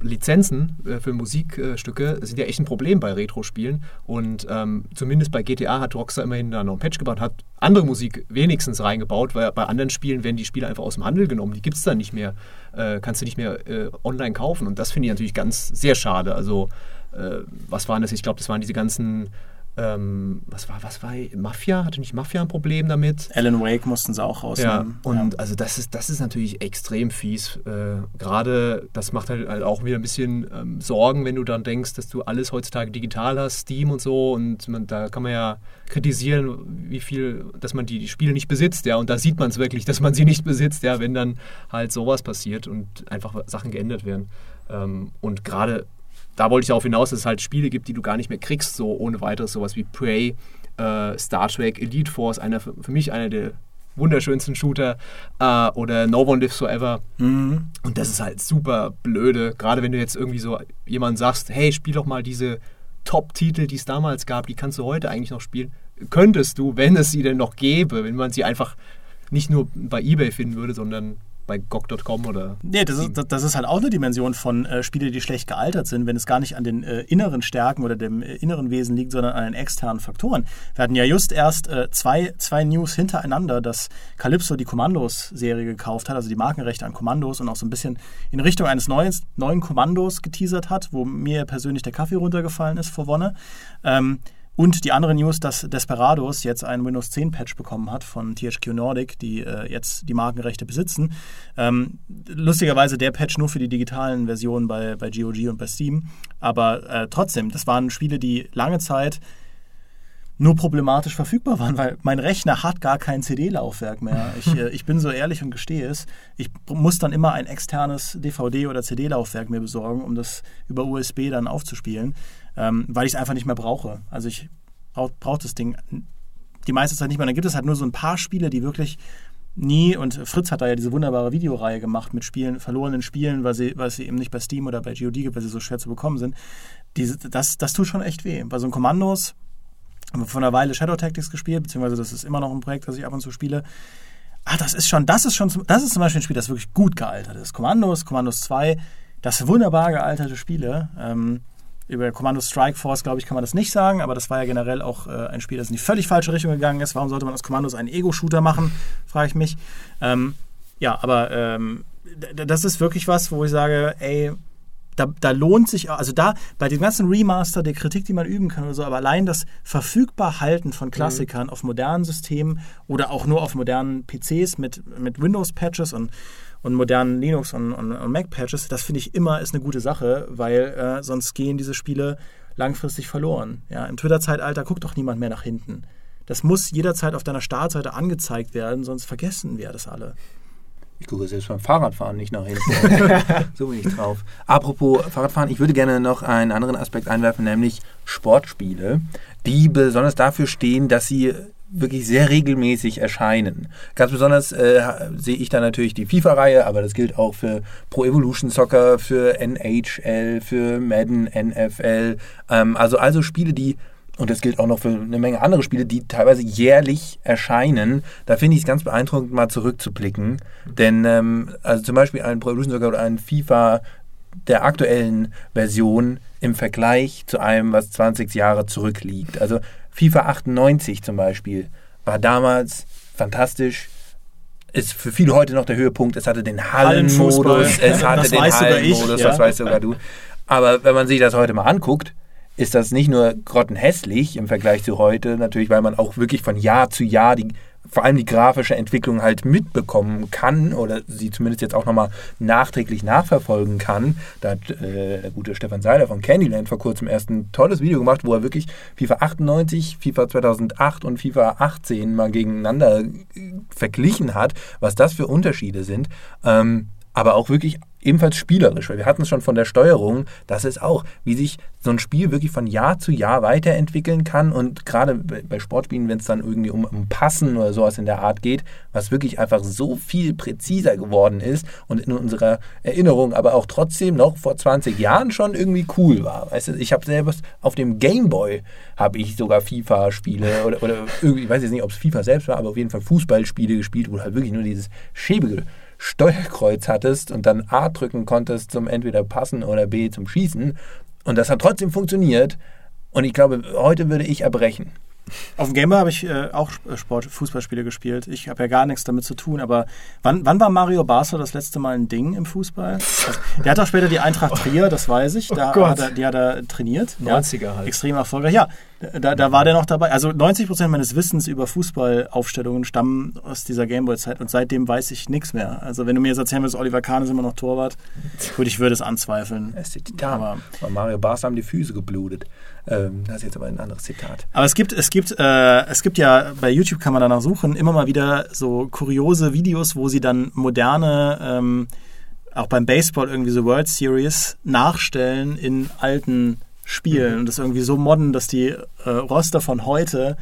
Lizenzen äh, für Musikstücke sind ja echt ein Problem bei Retro-Spielen und ähm, zumindest bei GTA hat Rockstar immerhin da noch ein Patch gebaut, hat andere Musik wenigstens reingebaut, weil bei anderen Spielen werden die Spiele einfach aus dem Handel genommen, die gibt es dann nicht mehr, äh, kannst du nicht mehr äh, online kaufen und das finde ich natürlich ganz sehr schade. Also äh, was waren das? Ich glaube, das waren diese ganzen ähm, was war, was war, Mafia? Hatte nicht Mafia ein Problem damit? Alan Wake mussten sie auch rausnehmen. Ja, und ja. also das ist, das ist natürlich extrem fies. Äh, Gerade das macht halt, halt auch wieder ein bisschen ähm, Sorgen, wenn du dann denkst, dass du alles heutzutage digital hast, Steam und so. Und man, da kann man ja kritisieren, wie viel, dass man die, die Spiele nicht besitzt, ja. Und da sieht man es wirklich, dass man sie nicht besitzt, ja, wenn dann halt sowas passiert und einfach Sachen geändert werden. Ähm, und gerade da wollte ich darauf hinaus, dass es halt Spiele gibt, die du gar nicht mehr kriegst, so ohne weiteres, sowas wie Prey, äh, Star Trek, Elite Force, einer für, mich einer der wunderschönsten Shooter äh, oder No One Lives Forever. Mhm. Und das ist halt super blöde, gerade wenn du jetzt irgendwie so jemand sagst, hey, spiel doch mal diese Top-Titel, die es damals gab, die kannst du heute eigentlich noch spielen. Könntest du, wenn es sie denn noch gäbe, wenn man sie einfach nicht nur bei Ebay finden würde, sondern bei GOG.com oder. Nee, das ist, das ist halt auch eine Dimension von äh, Spiele, die schlecht gealtert sind, wenn es gar nicht an den äh, inneren Stärken oder dem äh, inneren Wesen liegt, sondern an den externen Faktoren. Wir hatten ja just erst äh, zwei, zwei News hintereinander, dass Calypso die Kommandos-Serie gekauft hat, also die Markenrechte an Kommandos und auch so ein bisschen in Richtung eines neuen, neuen Kommandos geteasert hat, wo mir persönlich der Kaffee runtergefallen ist vor Wonne. Ähm, und die andere News, dass Desperados jetzt einen Windows 10 Patch bekommen hat von THQ Nordic, die äh, jetzt die Markenrechte besitzen. Ähm, lustigerweise der Patch nur für die digitalen Versionen bei, bei GOG und bei Steam. Aber äh, trotzdem, das waren Spiele, die lange Zeit nur problematisch verfügbar waren, weil mein Rechner hat gar kein CD-Laufwerk mehr. Ich, äh, ich bin so ehrlich und gestehe es. Ich muss dann immer ein externes DVD- oder CD-Laufwerk mir besorgen, um das über USB dann aufzuspielen, ähm, weil ich es einfach nicht mehr brauche. Also ich brauche brauch das Ding die meiste Zeit nicht mehr. Dann gibt es halt nur so ein paar Spiele, die wirklich nie, und Fritz hat da ja diese wunderbare Videoreihe gemacht mit Spielen, verlorenen Spielen, weil sie, weil sie eben nicht bei Steam oder bei GOD gibt, weil sie so schwer zu bekommen sind. Diese, das, das tut schon echt weh. Bei so einem Kommandos, haben wir vor einer Weile Shadow Tactics gespielt, beziehungsweise das ist immer noch ein Projekt, das ich ab und zu spiele. Ah, das ist schon, das ist schon, das ist zum Beispiel ein Spiel, das wirklich gut gealtert ist. Kommandos, Kommandos 2, das wunderbar gealterte Spiele. Ähm, über Kommando Strike Force, glaube ich, kann man das nicht sagen, aber das war ja generell auch äh, ein Spiel, das in die völlig falsche Richtung gegangen ist. Warum sollte man aus Kommandos einen Ego-Shooter machen, frage ich mich. Ähm, ja, aber ähm, das ist wirklich was, wo ich sage, ey, da, da, lohnt sich, also da bei dem ganzen Remaster, der Kritik, die man üben kann oder so, aber allein das verfügbar halten von Klassikern mhm. auf modernen Systemen oder auch nur auf modernen PCs mit, mit Windows-Patches und, und modernen Linux- und, und, und Mac-Patches, das finde ich immer ist eine gute Sache, weil äh, sonst gehen diese Spiele langfristig verloren. Ja, Im Twitter-Zeitalter guckt doch niemand mehr nach hinten. Das muss jederzeit auf deiner Startseite angezeigt werden, sonst vergessen wir das alle. Ich gucke selbst beim Fahrradfahren nicht nach hinten. so bin ich drauf. Apropos Fahrradfahren, ich würde gerne noch einen anderen Aspekt einwerfen, nämlich Sportspiele, die besonders dafür stehen, dass sie wirklich sehr regelmäßig erscheinen. Ganz besonders äh, sehe ich da natürlich die FIFA-Reihe, aber das gilt auch für Pro Evolution Soccer, für NHL, für Madden, NFL. Ähm, also also Spiele, die und das gilt auch noch für eine Menge andere Spiele, die teilweise jährlich erscheinen. Da finde ich es ganz beeindruckend, mal zurückzublicken. Denn ähm, also zum Beispiel ein Pro Evolution Soccer oder ein FIFA der aktuellen Version im Vergleich zu einem, was 20 Jahre zurückliegt. Also FIFA 98 zum Beispiel war damals fantastisch. Ist für viele heute noch der Höhepunkt. Es hatte den Hallenmodus, es hatte das den Hallenmodus, ja. das weißt sogar du. Aber wenn man sich das heute mal anguckt, ist das nicht nur grottenhässlich im Vergleich zu heute, natürlich, weil man auch wirklich von Jahr zu Jahr die vor allem die grafische Entwicklung halt mitbekommen kann oder sie zumindest jetzt auch nochmal nachträglich nachverfolgen kann. Da hat äh, der gute Stefan Seiler von Candyland vor kurzem erst ein tolles Video gemacht, wo er wirklich FIFA 98, FIFA 2008 und FIFA 18 mal gegeneinander äh, verglichen hat, was das für Unterschiede sind. Ähm, aber auch wirklich ebenfalls spielerisch, weil wir hatten es schon von der Steuerung, das ist auch, wie sich so ein Spiel wirklich von Jahr zu Jahr weiterentwickeln kann und gerade bei Sportspielen, wenn es dann irgendwie um, um Passen oder sowas in der Art geht, was wirklich einfach so viel präziser geworden ist und in unserer Erinnerung aber auch trotzdem noch vor 20 Jahren schon irgendwie cool war. Weißt du, ich habe selbst auf dem Gameboy habe ich sogar FIFA-Spiele oder, oder irgendwie, ich weiß jetzt nicht, ob es FIFA selbst war, aber auf jeden Fall Fußballspiele gespielt, wo halt wirklich nur dieses schäbige Steuerkreuz hattest und dann A drücken konntest zum entweder Passen oder B zum Schießen. Und das hat trotzdem funktioniert. Und ich glaube, heute würde ich erbrechen. Auf dem Gameboy habe ich äh, auch Sport, Fußballspiele gespielt. Ich habe ja gar nichts damit zu tun, aber wann, wann war Mario Basler das letzte Mal ein Ding im Fußball? Also, der hat auch später die Eintracht Trier, das weiß ich. Da oh hat er, die hat er trainiert. 90er ja, halt. Extrem erfolgreich. Ja, da, da war der noch dabei. Also 90 Prozent meines Wissens über Fußballaufstellungen stammen aus dieser Gameboy-Zeit und seitdem weiß ich nichts mehr. Also wenn du mir jetzt erzählen würdest, Oliver Kahn ist immer noch Torwart, gut, ich würde es anzweifeln. Das ist die aber Bei Mario Basler haben die Füße geblutet. Ähm, das ist jetzt aber ein anderes Zitat. Aber es gibt, es gibt, äh, es gibt ja bei YouTube kann man danach suchen immer mal wieder so kuriose Videos, wo sie dann moderne ähm, auch beim Baseball irgendwie so World Series nachstellen in alten spielen mhm. und das irgendwie so modden, dass die äh, Roster von heute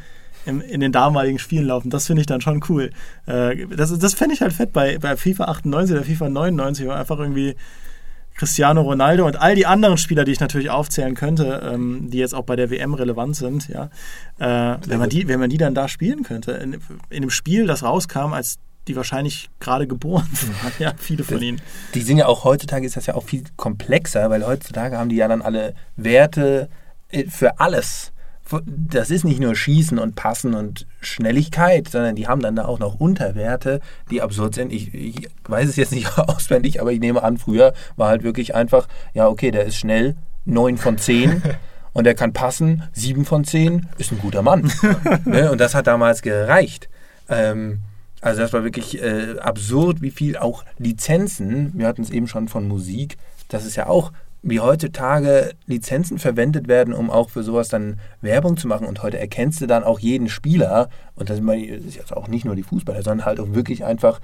im, in den damaligen Spielen laufen. Das finde ich dann schon cool. Äh, das das fände ich halt fett bei, bei FIFA 98 oder FIFA 99, wo einfach irgendwie Cristiano Ronaldo und all die anderen Spieler, die ich natürlich aufzählen könnte, ähm, die jetzt auch bei der WM relevant sind, ja, äh, wenn, man die, wenn man die dann da spielen könnte. In, in einem Spiel, das rauskam, als die wahrscheinlich gerade geboren sind. Ja, viele von ihnen. Die sind ja auch heutzutage ist das ja auch viel komplexer, weil heutzutage haben die ja dann alle Werte äh, für alles. Das ist nicht nur Schießen und Passen und Schnelligkeit, sondern die haben dann da auch noch Unterwerte, die absurd sind. Ich, ich weiß es jetzt nicht auswendig, aber ich nehme an, früher war halt wirklich einfach, ja, okay, der ist schnell, 9 von 10. und der kann passen, 7 von 10, ist ein guter Mann. ne? Und das hat damals gereicht. Ähm, also das war wirklich äh, absurd, wie viel auch Lizenzen, wir hatten es eben schon von Musik, das ist ja auch, wie heutzutage Lizenzen verwendet werden, um auch für sowas dann Werbung zu machen. Und heute erkennst du dann auch jeden Spieler, und das ist jetzt auch nicht nur die Fußballer, sondern halt auch wirklich einfach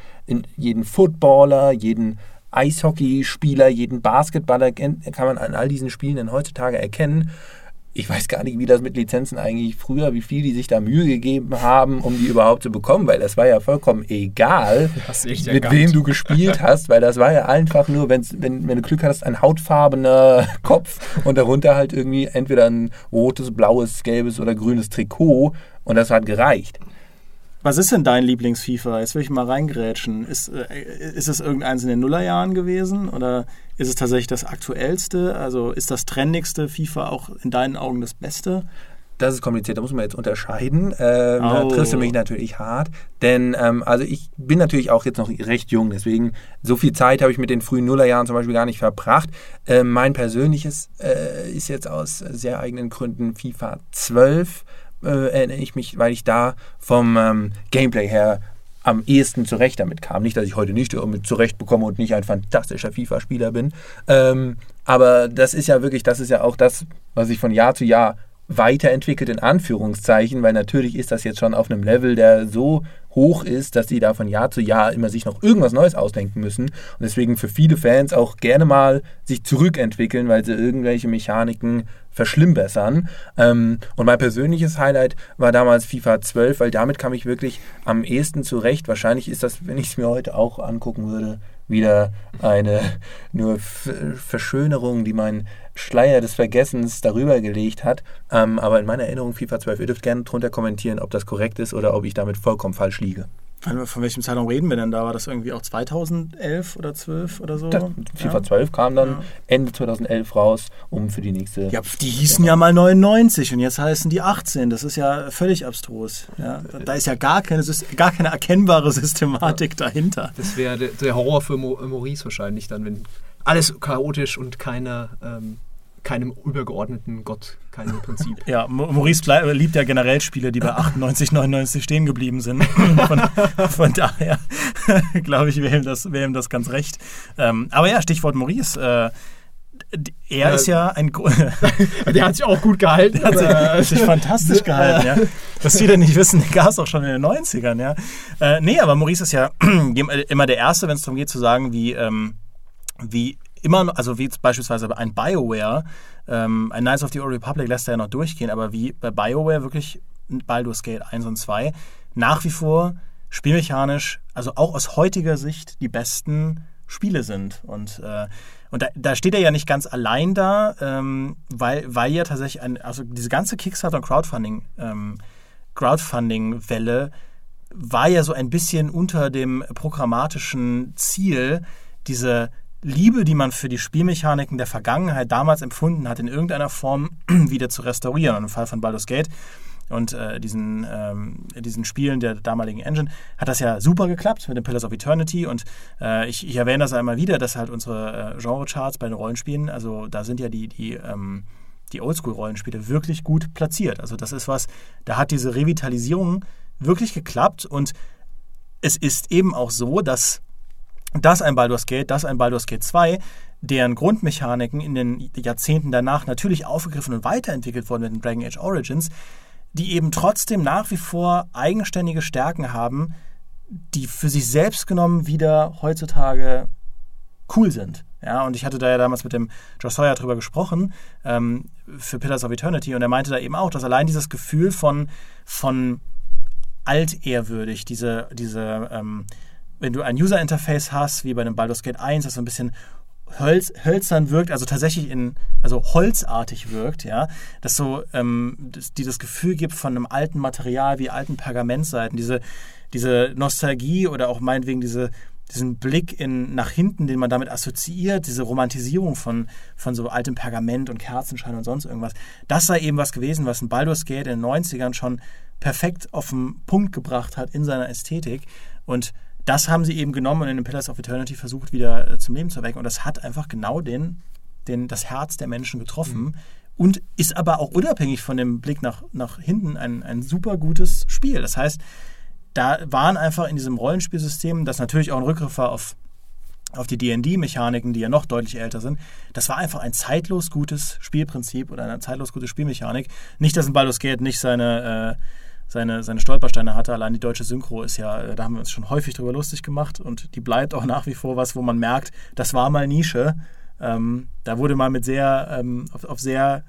jeden Footballer, jeden Eishockeyspieler, jeden Basketballer kann man an all diesen Spielen dann heutzutage erkennen ich weiß gar nicht, wie das mit Lizenzen eigentlich früher, wie viel die sich da Mühe gegeben haben, um die überhaupt zu bekommen, weil das war ja vollkommen egal, mit erkannt. wem du gespielt hast, weil das war ja einfach nur, wenn, wenn du Glück hattest, ein hautfarbener Kopf und darunter halt irgendwie entweder ein rotes, blaues, gelbes oder grünes Trikot und das hat gereicht. Was ist denn dein Lieblings-FIFA? Jetzt will ich mal reingrätschen. Ist, äh, ist es irgendeins in den Nullerjahren gewesen oder ist es tatsächlich das aktuellste? Also ist das trendigste FIFA auch in deinen Augen das Beste? Das ist kompliziert, da muss man jetzt unterscheiden. Ähm, oh. Da triffst du mich natürlich hart. Denn ähm, also ich bin natürlich auch jetzt noch recht jung, deswegen so viel Zeit habe ich mit den frühen Nullerjahren zum Beispiel gar nicht verbracht. Ähm, mein persönliches äh, ist jetzt aus sehr eigenen Gründen FIFA 12 äh, erinnere ich mich, weil ich da vom ähm, Gameplay her am ehesten zurecht damit kam. Nicht, dass ich heute nicht zurecht bekomme und nicht ein fantastischer FIFA-Spieler bin. Ähm, aber das ist ja wirklich, das ist ja auch das, was ich von Jahr zu Jahr weiterentwickelt, in Anführungszeichen, weil natürlich ist das jetzt schon auf einem Level, der so hoch ist, dass sie da von Jahr zu Jahr immer sich noch irgendwas Neues ausdenken müssen und deswegen für viele Fans auch gerne mal sich zurückentwickeln, weil sie irgendwelche Mechaniken verschlimmbessern. Ähm, und mein persönliches Highlight war damals FIFA 12, weil damit kam ich wirklich am ehesten zurecht. Wahrscheinlich ist das, wenn ich es mir heute auch angucken würde, wieder eine nur Verschönerung, die mein Schleier des Vergessens darüber gelegt hat. Ähm, aber in meiner Erinnerung FIFA 12, ihr dürft gerne drunter kommentieren, ob das korrekt ist oder ob ich damit vollkommen falsch liege. Von welchem Zeitraum reden wir denn da? War das irgendwie auch 2011 oder 12 oder so? Das, FIFA ja. 12 kam dann ja. Ende 2011 raus, um für die nächste. Ja, die hießen ja mal 99 und jetzt heißen die 18. Das ist ja völlig abstrus. Ja, da ist ja gar keine, gar keine erkennbare Systematik ja. dahinter. Das wäre der, der, Horror für Maurice wahrscheinlich dann, wenn alles chaotisch und keine. Ähm keinem übergeordneten Gott, keinem Prinzip. Ja, Maurice liebt ja generell Spiele, die bei 98, 99 stehen geblieben sind. von, von, daher glaube ich, wäre ihm, das, wär ihm das ganz recht. Ähm, aber ja, Stichwort Maurice. Äh, er ja, ist ja ein. der hat sich auch gut gehalten. Der hat sich, sich fantastisch gehalten, ja. Was viele nicht wissen, der gab es auch schon in den 90ern, ja. Äh, nee, aber Maurice ist ja immer der Erste, wenn es darum geht zu sagen, wie, ähm, wie immer, also wie beispielsweise ein BioWare, ähm, ein Knights of the Old Republic lässt er ja noch durchgehen, aber wie bei BioWare wirklich Baldur's Gate 1 und 2 nach wie vor spielmechanisch, also auch aus heutiger Sicht die besten Spiele sind. Und, äh, und da, da, steht er ja nicht ganz allein da, ähm, weil, weil ja tatsächlich, ein, also diese ganze Kickstarter- und Crowdfunding, ähm, Crowdfunding-Welle war ja so ein bisschen unter dem programmatischen Ziel, diese Liebe, die man für die Spielmechaniken der Vergangenheit damals empfunden hat, in irgendeiner Form wieder zu restaurieren. Und im Fall von Baldur's Gate und äh, diesen, ähm, diesen Spielen der damaligen Engine hat das ja super geklappt mit den Pillars of Eternity und äh, ich, ich, erwähne das einmal wieder, dass halt unsere äh, Genre-Charts bei den Rollenspielen, also da sind ja die, die, ähm, die Oldschool-Rollenspiele wirklich gut platziert. Also das ist was, da hat diese Revitalisierung wirklich geklappt und es ist eben auch so, dass das ein Baldur's Gate, das ein Baldur's Gate 2, deren Grundmechaniken in den Jahrzehnten danach natürlich aufgegriffen und weiterentwickelt wurden mit den Dragon Age Origins, die eben trotzdem nach wie vor eigenständige Stärken haben, die für sich selbst genommen wieder heutzutage cool sind. Ja, und ich hatte da ja damals mit dem Josh Sawyer drüber gesprochen, ähm, für Pillars of Eternity, und er meinte da eben auch, dass allein dieses Gefühl von, von altehrwürdig, diese, diese ähm, wenn du ein User-Interface hast, wie bei einem Baldur's Gate 1, das so ein bisschen hölz, hölzern wirkt, also tatsächlich in, also holzartig wirkt, ja, dass so, ähm, das, die das Gefühl gibt von einem alten Material wie alten Pergamentseiten, diese, diese Nostalgie oder auch meinetwegen diese, diesen Blick in, nach hinten, den man damit assoziiert, diese Romantisierung von, von so altem Pergament und Kerzenschein und sonst irgendwas, das sei eben was gewesen, was ein Baldur's Gate in den 90ern schon perfekt auf den Punkt gebracht hat in seiner Ästhetik. Und das haben sie eben genommen und in den Pillars of Eternity versucht, wieder äh, zum Leben zu erwecken. Und das hat einfach genau den, den, das Herz der Menschen getroffen. Mhm. Und ist aber auch unabhängig von dem Blick nach, nach hinten ein, ein super gutes Spiel. Das heißt, da waren einfach in diesem Rollenspielsystem, das natürlich auch ein Rückgriff war auf, auf die DD-Mechaniken, die ja noch deutlich älter sind, das war einfach ein zeitlos gutes Spielprinzip oder eine zeitlos gute Spielmechanik. Nicht, dass ein Baldur's Gate nicht seine. Äh, seine, seine Stolpersteine hatte. Allein die deutsche Synchro ist ja, äh, da haben wir uns schon häufig drüber lustig gemacht und die bleibt auch nach wie vor was, wo man merkt, das war mal Nische. Ähm, da wurde mal mit sehr, ähm, auf, auf, sehr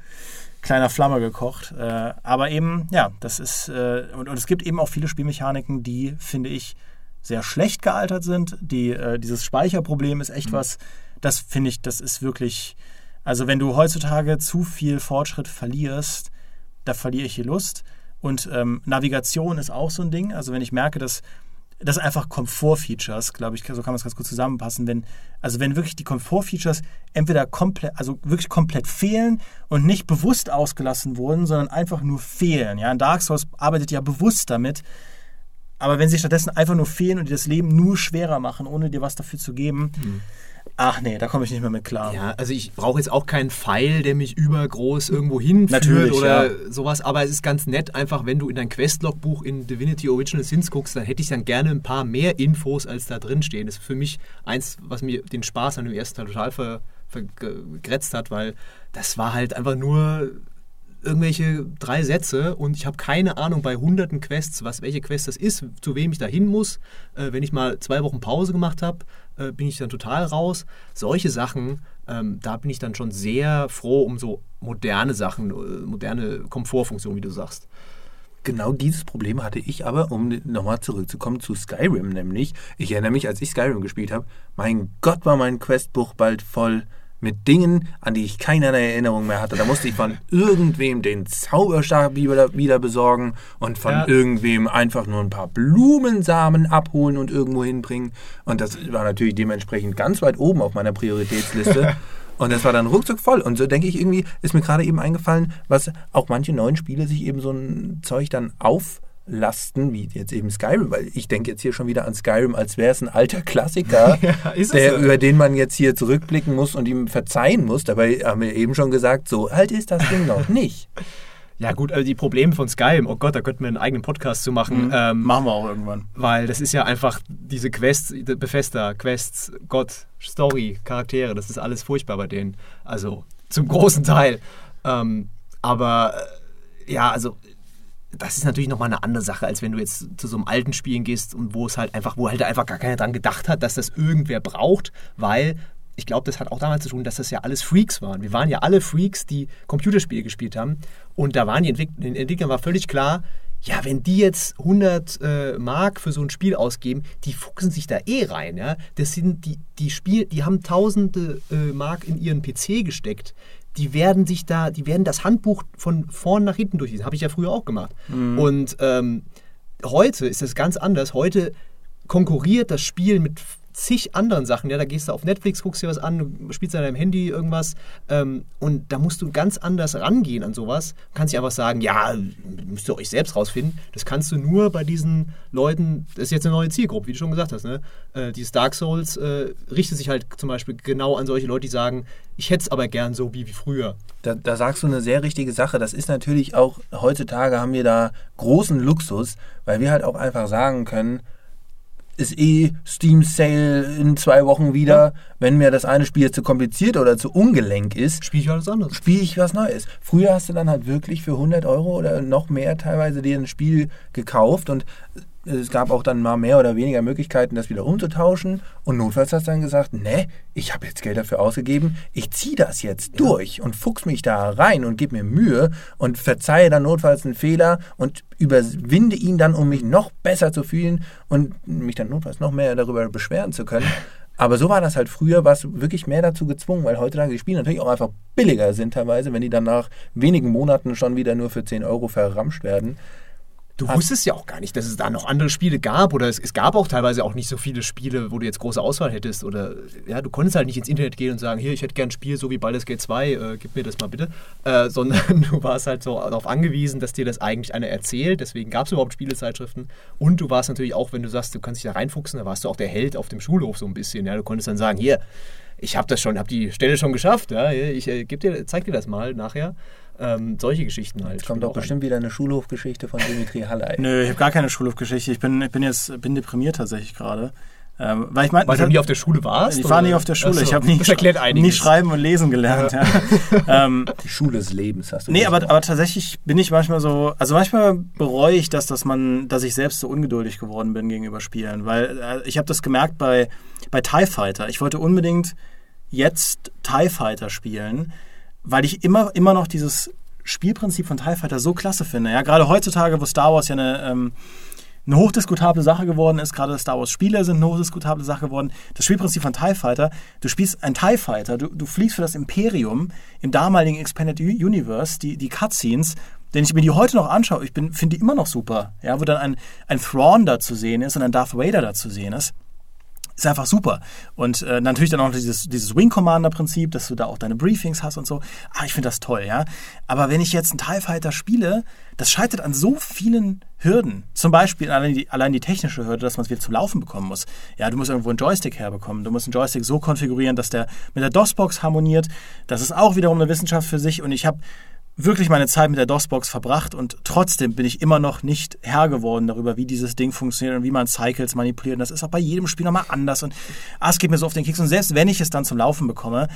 kleiner Flamme gekocht. Äh, aber eben, ja, das ist, äh, und, und, es gibt eben auch viele Spielmechaniken, die, finde ich, sehr schlecht gealtert sind. Die, äh, dieses Speicherproblem ist echt mhm. was, das finde ich, das ist wirklich, also wenn du heutzutage zu viel Fortschritt verlierst, da verliere ich die Lust. Und ähm, Navigation ist auch so ein Ding. Also wenn ich merke, dass das einfach Komfort-Features, glaube ich, so kann man es ganz gut zusammenpassen. Wenn, also wenn wirklich die Komfort-Features entweder komplett, also wirklich komplett fehlen und nicht bewusst ausgelassen wurden, sondern einfach nur fehlen. Ja, Dark Souls arbeitet ja bewusst damit. Aber wenn sie stattdessen einfach nur fehlen und dir das Leben nur schwerer machen, ohne dir was dafür zu geben, mhm ach nee, da komme ich nicht mehr mit klar. Ja, also ich brauche jetzt auch keinen Pfeil, der mich übergroß irgendwo hinführt oder ja. sowas, aber es ist ganz nett, einfach wenn du in dein Questlogbuch in Divinity Original Sins guckst, dann hätte ich dann gerne ein paar mehr Infos, als da drin stehen. Das ist für mich eins, was mir den Spaß an dem ersten Teil total ver, vergrätzt hat, weil das war halt einfach nur irgendwelche drei Sätze und ich habe keine Ahnung bei hunderten Quests, was welche Quest das ist, zu wem ich da hin muss. Äh, wenn ich mal zwei Wochen Pause gemacht habe, äh, bin ich dann total raus. Solche Sachen, ähm, da bin ich dann schon sehr froh um so moderne Sachen, äh, moderne Komfortfunktionen, wie du sagst. Genau dieses Problem hatte ich aber, um nochmal zurückzukommen zu Skyrim, nämlich, ich erinnere mich, als ich Skyrim gespielt habe, mein Gott war mein Questbuch bald voll mit Dingen, an die ich keinerlei Erinnerung mehr hatte. Da musste ich von irgendwem den Zauberstab wieder, wieder besorgen und von ja. irgendwem einfach nur ein paar Blumensamen abholen und irgendwo hinbringen. Und das war natürlich dementsprechend ganz weit oben auf meiner Prioritätsliste. Und das war dann ruckzuck voll. Und so denke ich irgendwie, ist mir gerade eben eingefallen, was auch manche neuen Spiele sich eben so ein Zeug dann auf Lasten, wie jetzt eben Skyrim, weil ich denke jetzt hier schon wieder an Skyrim, als wäre es ein alter Klassiker, ja, der, so. über den man jetzt hier zurückblicken muss und ihm verzeihen muss. Dabei haben wir eben schon gesagt, so alt ist das Ding noch nicht. Ja gut, also die Probleme von Skyrim, oh Gott, da könnten wir einen eigenen Podcast zu machen. Mhm. Ähm, machen wir auch irgendwann. Weil das ist ja einfach diese Quests, Bethesda, Quests, Gott, Story, Charaktere, das ist alles furchtbar bei denen. Also zum großen Teil. Ähm, aber äh, ja, also das ist natürlich nochmal eine andere Sache, als wenn du jetzt zu so einem alten Spielen gehst und wo es halt einfach, wo halt einfach gar keiner dran gedacht hat, dass das irgendwer braucht, weil ich glaube, das hat auch damals zu tun, dass das ja alles Freaks waren. Wir waren ja alle Freaks, die Computerspiele gespielt haben. Und da waren die Entwick den Entwicklern war völlig klar, ja, wenn die jetzt 100 äh, Mark für so ein Spiel ausgeben, die fuchsen sich da eh rein. Ja? Das sind die, die Spiel, die haben tausende äh, Mark in ihren PC gesteckt die werden sich da, die werden das Handbuch von vorn nach hinten durchlesen. Habe ich ja früher auch gemacht. Mhm. Und ähm, heute ist es ganz anders. Heute konkurriert das Spiel mit zig anderen Sachen. Ja, da gehst du auf Netflix, guckst dir was an, spielst an deinem Handy irgendwas ähm, und da musst du ganz anders rangehen an sowas. Du kannst nicht einfach sagen, ja, müsst ihr euch selbst rausfinden. Das kannst du nur bei diesen Leuten, das ist jetzt eine neue Zielgruppe, wie du schon gesagt hast. Ne? Äh, dieses Dark Souls äh, richtet sich halt zum Beispiel genau an solche Leute, die sagen, ich hätte es aber gern so wie, wie früher. Da, da sagst du eine sehr richtige Sache. Das ist natürlich auch, heutzutage haben wir da großen Luxus, weil wir halt auch einfach sagen können, ist eh Steam Sale in zwei Wochen wieder. Ja. Wenn mir das eine Spiel zu kompliziert oder zu ungelenk ist, spiele ich was anderes. Spiele ich was Neues. Früher hast du dann halt wirklich für 100 Euro oder noch mehr teilweise dir ein Spiel gekauft und es gab auch dann mal mehr oder weniger Möglichkeiten, das wieder umzutauschen. Und notfalls hast du dann gesagt, ne, ich habe jetzt Geld dafür ausgegeben, ich ziehe das jetzt ja. durch und fuchs mich da rein und gebe mir Mühe und verzeihe dann notfalls einen Fehler und überwinde ihn dann, um mich noch besser zu fühlen und mich dann notfalls noch mehr darüber beschweren zu können. Aber so war das halt früher, du wirklich mehr dazu gezwungen, weil heutzutage die Spiele natürlich auch einfach billiger sind teilweise, wenn die dann nach wenigen Monaten schon wieder nur für 10 Euro verramscht werden. Du wusstest ja auch gar nicht, dass es da noch andere Spiele gab oder es, es, gab auch teilweise auch nicht so viele Spiele, wo du jetzt große Auswahl hättest oder ja, du konntest halt nicht ins Internet gehen und sagen, hier, ich hätte gern ein Spiel so wie Baldur's Gate 2, äh, gib mir das mal bitte, äh, sondern du warst halt so darauf angewiesen, dass dir das eigentlich einer erzählt, deswegen gab es überhaupt Spielezeitschriften. Und du warst natürlich auch, wenn du sagst, du kannst dich da reinfuchsen, da warst du auch der Held auf dem Schulhof so ein bisschen, ja, du konntest dann sagen, hier, ich habe das schon, habe die Stelle schon geschafft, ja, ich äh, dir, zeig dir das mal nachher. Ähm, solche Geschichten halt. Jetzt kommt doch bestimmt wieder eine Schulhofgeschichte von Dimitri Haller. Nö, ich habe gar keine Schulhofgeschichte. Ich bin, ich bin jetzt bin deprimiert tatsächlich gerade. Ähm, weil ich mein, weil du nie auf der Schule warst? Ich war nie auf der Schule. Achso, ich habe nie, nie schreiben und lesen gelernt. Ja. ähm, Die Schule des Lebens hast du nee, aber, aber tatsächlich bin ich manchmal so, also manchmal bereue ich das, dass man, dass ich selbst so ungeduldig geworden bin gegenüber Spielen, weil äh, ich habe das gemerkt bei, bei TIE Fighter. Ich wollte unbedingt jetzt TIE Fighter spielen, weil ich immer, immer noch dieses Spielprinzip von TIE Fighter so klasse finde. Ja, gerade heutzutage, wo Star Wars ja eine, ähm, eine hochdiskutable Sache geworden ist, gerade Star Wars Spiele sind eine hochdiskutable Sache geworden. Das Spielprinzip von TIE Fighter, du spielst ein TIE Fighter, du, du fliegst für das Imperium im damaligen Expanded Universe, die, die Cutscenes, wenn ich mir die heute noch anschaue, ich finde die immer noch super, ja, wo dann ein, ein Thrawn da zu sehen ist und ein Darth Vader da zu sehen ist ist einfach super. Und äh, natürlich dann auch dieses, dieses Wing Commander Prinzip, dass du da auch deine Briefings hast und so. Ah, ich finde das toll, ja. Aber wenn ich jetzt einen TIE Fighter spiele, das scheitert an so vielen Hürden. Zum Beispiel allein die, allein die technische Hürde, dass man es wieder zum Laufen bekommen muss. Ja, du musst irgendwo einen Joystick herbekommen. Du musst einen Joystick so konfigurieren, dass der mit der DOS-Box harmoniert. Das ist auch wiederum eine Wissenschaft für sich. Und ich habe wirklich meine Zeit mit der DOS-Box verbracht und trotzdem bin ich immer noch nicht Herr geworden darüber, wie dieses Ding funktioniert und wie man Cycles manipuliert. Und das ist auch bei jedem Spiel nochmal anders und ah, es geht mir so auf den Keks. Und selbst wenn ich es dann zum Laufen bekomme,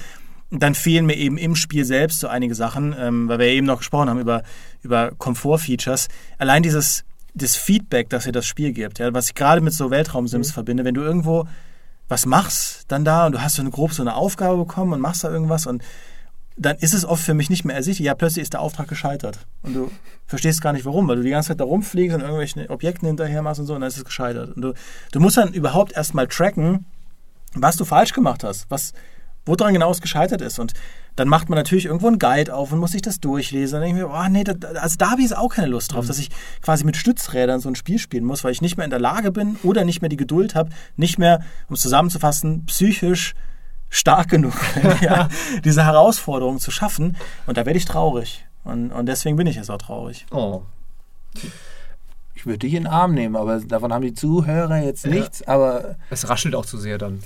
dann fehlen mir eben im Spiel selbst so einige Sachen, ähm, weil wir ja eben noch gesprochen haben über, über Komfort-Features. Allein dieses das Feedback, das ihr das Spiel gibt, ja, was ich gerade mit so Weltraumsims verbinde, wenn du irgendwo was machst, dann da und du hast so eine grob so eine Aufgabe bekommen und machst da irgendwas und dann ist es oft für mich nicht mehr ersichtlich. Ja, plötzlich ist der Auftrag gescheitert. Und du verstehst gar nicht warum, weil du die ganze Zeit da rumfliegst und irgendwelchen Objekten hinterher machst und so, und dann ist es gescheitert. Und du, du musst dann überhaupt erstmal tracken, was du falsch gemacht hast, was, woran genau es gescheitert ist. Und dann macht man natürlich irgendwo einen Guide auf und muss sich das durchlesen. Dann denke ich mir, oh nee, da, also da habe ich jetzt auch keine Lust drauf, dass ich quasi mit Stützrädern so ein Spiel spielen muss, weil ich nicht mehr in der Lage bin oder nicht mehr die Geduld habe, nicht mehr, um es zusammenzufassen, psychisch stark genug, ja, diese Herausforderung zu schaffen. Und da werde ich traurig. Und, und deswegen bin ich jetzt auch traurig. Oh. Ich würde dich in den Arm nehmen, aber davon haben die Zuhörer jetzt Ja. nichts. Aber Es raschelt auch zu sehr dann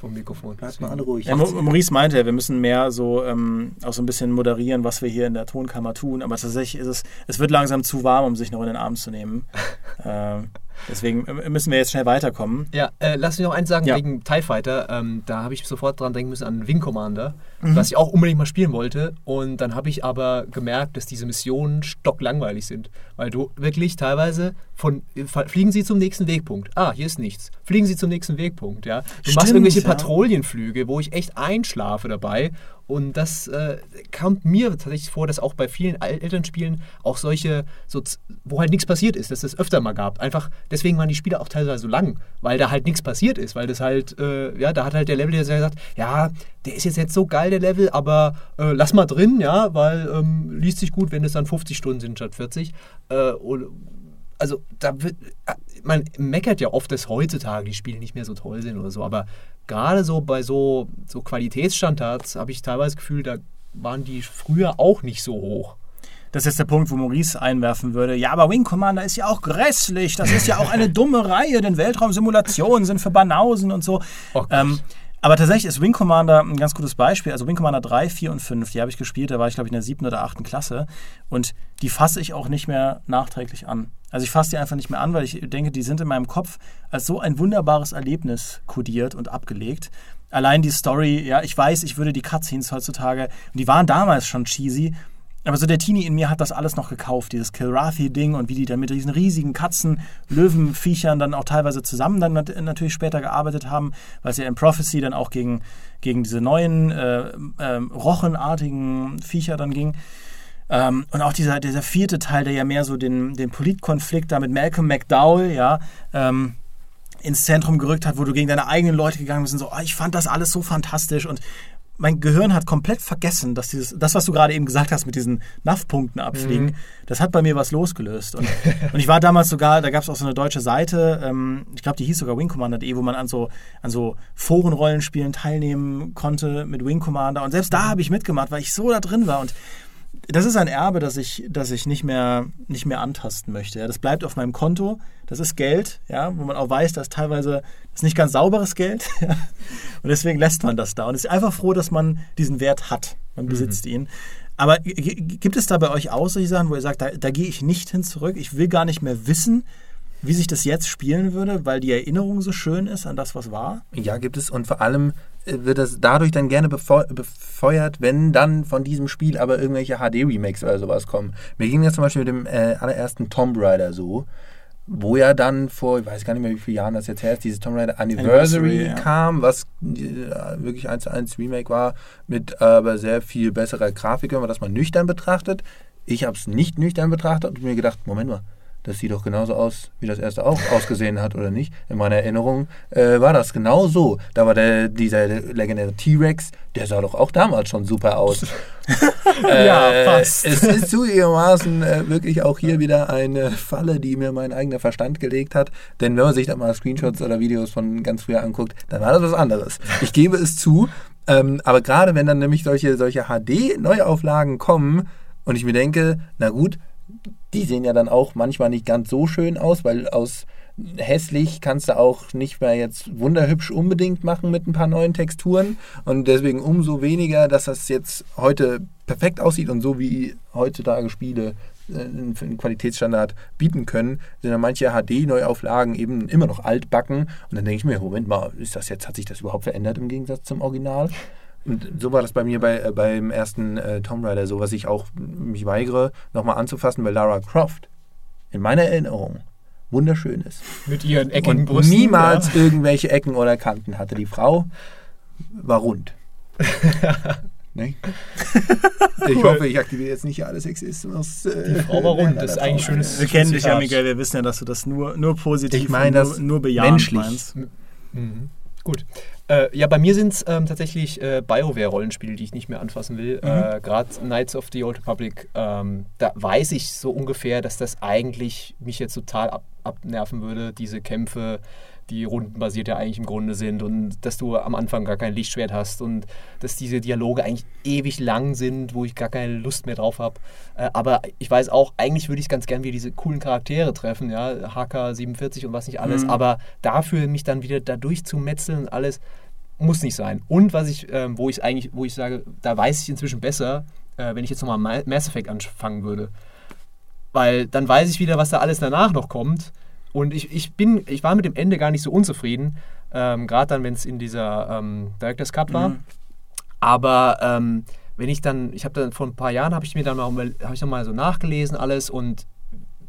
vom Mikrofon. bleibt mal alle ruhig. Ja, Maurice meinte, ja, wir müssen mehr so ähm, auch so ein bisschen moderieren, was wir hier in der Tonkammer tun. Aber tatsächlich ist es, es wird langsam zu warm, um sich noch in den Arm zu nehmen. ähm, deswegen äh, müssen wir jetzt schnell weiterkommen. Ja, äh, lass mich noch eins sagen Ja. wegen TIE Fighter. Ähm, da habe ich sofort dran denken müssen an Wing Commander, Mhm. was ich auch unbedingt mal spielen wollte. Und dann habe ich aber gemerkt, dass diese Missionen stocklangweilig sind. Weil du wirklich teilweise von fliegen sie zum nächsten Wegpunkt. Ah, hier ist nichts. Fliegen sie zum nächsten Wegpunkt, ja. Du machst Stimmt, irgendwelche ja. Patrouillenflüge, wo ich echt einschlafe dabei. Und das äh, kommt mir tatsächlich vor, dass auch bei vielen Elternspielen auch solche, so, wo halt nichts passiert ist, dass es öfter mal gab. Einfach, deswegen waren die Spiele auch teilweise so lang, weil da halt nichts passiert ist, weil das halt, äh, ja, da hat halt der Level der gesagt, ja, der ist jetzt nicht so geil, der Level, aber äh, lass mal drin, ja, weil ähm, liest sich gut, wenn es dann 50 Stunden sind statt 40. Äh, und, also da wird, man meckert ja oft, dass heutzutage die Spiele nicht mehr so toll sind oder so, aber gerade so bei so, so Qualitätsstandards habe ich teilweise das Gefühl, da waren die früher auch nicht so hoch. Das ist der Punkt, wo Maurice einwerfen würde. Ja, aber Wing Commander ist ja auch grässlich. Das ist ja auch eine dumme Reihe, denn Weltraumsimulationen sind für Banausen und so. Oh ähm, aber tatsächlich ist Wing Commander ein ganz gutes Beispiel. Also Wing Commander 3, 4 und 5, die habe ich gespielt. Da war ich, glaube ich, in der siebten oder achten Klasse. Und die fasse ich auch nicht mehr nachträglich an. Also ich fasse die einfach nicht mehr an, weil ich denke, die sind in meinem Kopf als so ein wunderbares Erlebnis kodiert und abgelegt. Allein die Story, ja, ich weiß, ich würde die Cutscenes heutzutage, und die waren damals schon cheesy, aber so der Teenie in mir hat das alles noch gekauft, dieses Kilrathi-Ding und wie die dann mit diesen riesigen Katzen, Löwenviechern dann auch teilweise zusammen dann nat natürlich später gearbeitet haben, weil sie ja in Prophecy dann auch gegen, gegen diese neuen äh, ähm, rochenartigen Viecher dann ging. Ähm, und auch dieser, dieser vierte Teil, der ja mehr so den, den Politkonflikt da mit Malcolm McDowell, ja, ähm, ins Zentrum gerückt hat, wo du gegen deine eigenen Leute gegangen bist und so, oh, ich fand das alles so fantastisch und mein Gehirn hat komplett vergessen, dass dieses, das, was du gerade eben gesagt hast mit diesen NAV-Punkten abfliegen, mhm. das hat bei mir was losgelöst. Und, und ich war damals sogar, da gab es auch so eine deutsche Seite, ähm, ich glaube, die hieß sogar Wing Commander.de, wo man an so, an so Forenrollenspielen teilnehmen konnte mit Wing Commander. Und selbst da habe ich mitgemacht, weil ich so da drin war. Und das ist ein Erbe, das ich, das ich nicht, mehr, nicht mehr antasten möchte. Ja. Das bleibt auf meinem Konto. Das ist Geld, ja, wo man auch weiß, dass teilweise das ist nicht ganz sauberes Geld. Ja. Und deswegen lässt man das da. Und ist einfach froh, dass man diesen Wert hat. Man mhm. besitzt mhm. ihn. Aber gibt es da bei euch auch solche Sachen, wo ihr sagt, da, da gehe ich nicht hin zurück? Ich will gar nicht mehr wissen, wie sich das jetzt spielen würde, weil die Erinnerung so schön ist an das, was war? Ja, gibt es. Und vor allem äh, wird das dadurch dann gerne befeuert, wenn dann von diesem Spiel aber irgendwelche HD-Remakes oder sowas kommen. Mir ging das zum Beispiel mit dem äh, allerersten Tomb Raider so, wo ja dann vor, ich weiß gar nicht mehr, wie viele Jahren das jetzt her ist, dieses Tomb Raider Anniversary, Anniversary ja. kam, was äh, wirklich eins zu eins Remake war, mit aber sehr viel besserer Grafik, wenn man das mal nüchtern betrachtet. Ich habe es nicht nüchtern betrachtet und mir gedacht, Moment mal, das sieht doch genauso aus, wie das erste auch ausgesehen hat, oder nicht? In meiner Erinnerung äh, war das genau so. Da war der, dieser legendäre T-Rex, der sah doch auch damals schon super aus. äh, ja, fast. Es ist zugegebenermaßen äh, wirklich auch hier wieder eine Falle, die mir mein eigener Verstand gelegt hat. Denn wenn man sich da mal Screenshots oder Videos von ganz früher anguckt, dann war das was anderes. Ich gebe es zu. Ähm, aber gerade wenn dann nämlich solche, solche HD-Neuauflagen kommen und ich mir denke, na gut, die sehen ja dann auch manchmal nicht ganz so schön aus, weil aus hässlich kannst du auch nicht mehr jetzt wunderhübsch unbedingt machen mit ein paar neuen Texturen. Und deswegen umso weniger, dass das jetzt heute perfekt aussieht und so wie heutzutage Spiele äh, einen Qualitätsstandard bieten können, sind dann manche HD-Neuauflagen eben immer noch altbacken. Und dann denke ich mir, Moment mal, ist das jetzt, hat sich das überhaupt verändert im Gegensatz zum Original? Und so war das bei mir bei, äh, beim ersten äh, Tomb Raider so, was ich auch mich weigere, nochmal anzufassen, weil Lara Croft in meiner Erinnerung wunderschön ist. Mit ihren eckigen Und Brüsten, niemals ja. irgendwelche Ecken oder Kanten hatte. Die Frau war rund. ne? Ich cool. hoffe, ich aktiviere jetzt nicht alle Sexismus. Äh, Die Frau war rund, das ist eigentlich schönes Wir kennen dich ja, Miguel, wir wissen ja, dass du das nur, nur positiv, ich meine, das nur, nur bejahend menschlich. meinst. Mhm. Gut. Äh, ja, bei mir sind es ähm, tatsächlich äh, BioWare-Rollenspiele, die ich nicht mehr anfassen will. Mhm. Äh, Gerade Knights of the Old Republic, ähm, da weiß ich so ungefähr, dass das eigentlich mich jetzt total ab abnerven würde, diese Kämpfe die rundenbasiert ja eigentlich im Grunde sind und dass du am Anfang gar kein Lichtschwert hast und dass diese Dialoge eigentlich ewig lang sind, wo ich gar keine Lust mehr drauf habe. Äh, aber ich weiß auch, eigentlich würde ich ganz gern wieder diese coolen Charaktere treffen, ja, HK47 und was nicht alles, mhm. aber dafür mich dann wieder dadurch zu metzeln und alles muss nicht sein. Und was ich, äh, wo ich eigentlich, wo ich sage, da weiß ich inzwischen besser, äh, wenn ich jetzt nochmal Mass Effect anfangen würde. Weil dann weiß ich wieder, was da alles danach noch kommt und ich, ich, bin, ich war mit dem Ende gar nicht so unzufrieden, ähm, gerade dann, wenn es in dieser ähm, Director's Cut war. Mhm. Aber ähm, wenn ich dann, ich habe dann vor ein paar Jahren, habe ich mir dann mal, habe ich dann mal so nachgelesen alles und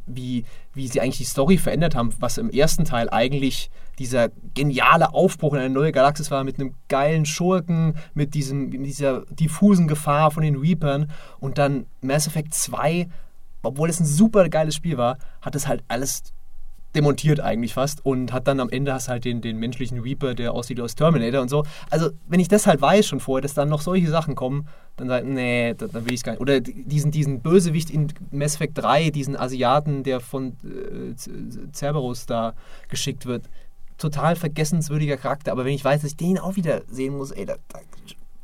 wie, wie sie eigentlich die Story verändert haben, was im ersten Teil eigentlich dieser geniale Aufbruch in eine neue Galaxis war, mit einem geilen Schurken, mit, diesem, mit dieser diffusen Gefahr von den Reapern und dann Mass Effect 2, obwohl es ein super geiles Spiel war, hat es halt alles demontiert eigentlich fast und hat dann am Ende hast halt den, den menschlichen Reaper, der aussieht aus Terminator und so. Also, wenn ich das halt weiß schon vorher, dass dann noch solche Sachen kommen, dann ich, nee, dann, will ich es gar nicht. Oder diesen, diesen Bösewicht in Mass Effect 3, diesen Asiaten, der von äh, Cerberus da geschickt wird. Total vergessenswürdiger Charakter, aber wenn ich weiß, dass ich den auch wieder sehen muss, ey, da, da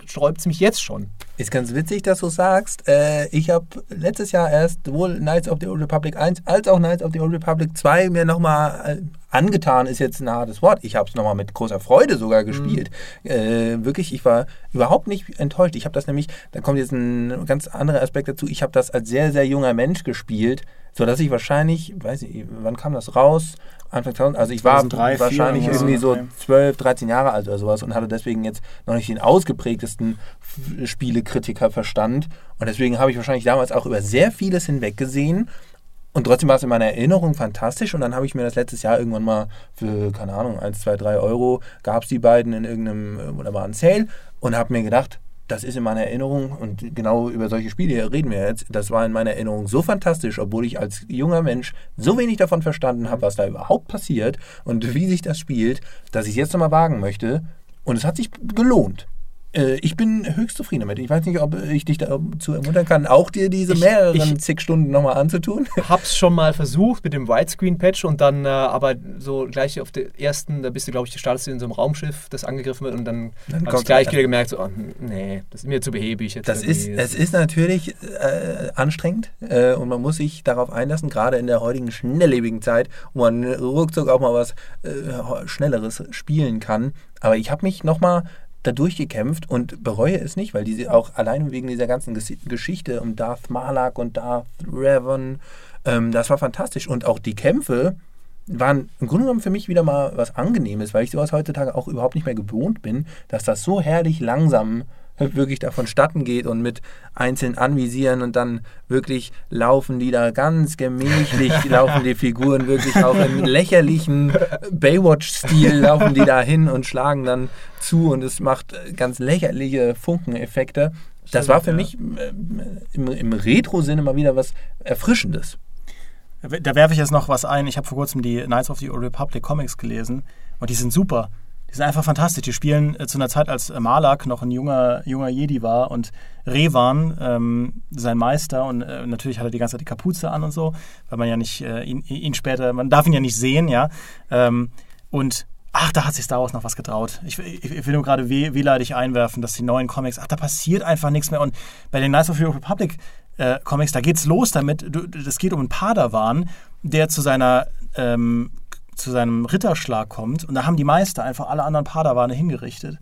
sträubt es mich jetzt schon. Ist ganz witzig, dass du sagst. Äh, ich habe letztes Jahr erst sowohl Knights of the Old Republic 1 als auch Knights of the Old Republic 2 mir nochmal äh, angetan, ist jetzt ein hartes Wort. Ich habe es nochmal mit großer Freude sogar gespielt. Mhm. Äh, wirklich, ich war überhaupt nicht enttäuscht. Ich habe das nämlich, da kommt jetzt ein ganz anderer Aspekt dazu, ich habe das als sehr, sehr junger Mensch gespielt, sodass ich wahrscheinlich, weiß ich, wann kam das raus? Anfang 2000, also ich war 2003, wahrscheinlich irgendwie so 12, 13 Jahre alt oder sowas und hatte deswegen jetzt noch nicht den ausgeprägtesten Spielekritikerverstand. Und deswegen habe ich wahrscheinlich damals auch über sehr vieles hinweggesehen. Und trotzdem war es in meiner Erinnerung fantastisch. Und dann habe ich mir das letztes Jahr irgendwann mal für, keine Ahnung, 1, 2, 3 Euro gab es die beiden in irgendeinem, oder war ein Sale. Und habe mir gedacht, das ist in meiner Erinnerung, und genau über solche Spiele reden wir jetzt, das war in meiner Erinnerung so fantastisch, obwohl ich als junger Mensch so wenig davon verstanden habe, was da überhaupt passiert und wie sich das spielt, dass ich es jetzt nochmal wagen möchte. Und es hat sich gelohnt. Äh, ich bin höchst zufrieden damit. Ich weiß nicht, ob ich dich dazu ermuntern kann, auch dir diese Ich- mehreren ich- zig Stunden nochmal anzutun. Hab's schon mal versucht mit dem Widescreen-Patch und dann äh, aber so gleich auf der ersten, da bist du, glaube ich, startest du in so einem Raumschiff, das angegriffen wird und dann, Dann hab kommt ich gleich wieder gemerkt, so, oh, nee, das ist mir zu behäbig jetzt. Das ist, es ist natürlich äh, anstrengend äh, und man muss sich darauf einlassen, gerade in der heutigen schnelllebigen Zeit, wo man ruckzuck auch mal was äh, Schnelleres spielen kann. Aber ich habe mich nochmal da durchgekämpft und bereue es nicht, weil diese auch allein wegen dieser ganzen Ges Geschichte um Darth Malak und Darth Revan, ähm, das war fantastisch. Und auch die Kämpfe waren im Grunde genommen für mich wieder mal was Angenehmes, weil ich sowas heutzutage auch überhaupt nicht mehr gewohnt bin, dass das so herrlich langsam wirklich da vonstatten geht und mit einzeln anvisieren und dann wirklich laufen die da ganz gemächlich, laufen die Figuren wirklich auch im lächerlichen Baywatch-Stil laufen die da hin und schlagen dann zu und es macht ganz lächerliche Funkeneffekte. Das war für mich äh, im, im Retro-Sinne mal wieder was Erfrischendes. Da werfe ich jetzt noch was ein. Ich habe vor kurzem die Knights of the Republic Comics gelesen und die sind super. Die sind einfach fantastisch. Die spielen äh, zu einer Zeit, als äh, Malak noch ein junger, junger Jedi war und Revan ähm, sein Meister und äh, natürlich hat er die ganze Zeit die Kapuze an und so, weil man ja nicht äh, ihn, ihn später, man darf ihn ja nicht sehen, ja. Ähm, und ach, da hat sich Star Wars noch was getraut. Ich, ich, ich will nur gerade weh, wehleidig einwerfen, dass die neuen Comics, ach, da passiert einfach nichts mehr. Und bei den Knights of the Republic äh, Comics, da geht's los damit. Das geht um einen Padawan, der zu seiner ähm, zu seinem Ritterschlag kommt und da haben die Meister einfach alle anderen Padawane hingerichtet.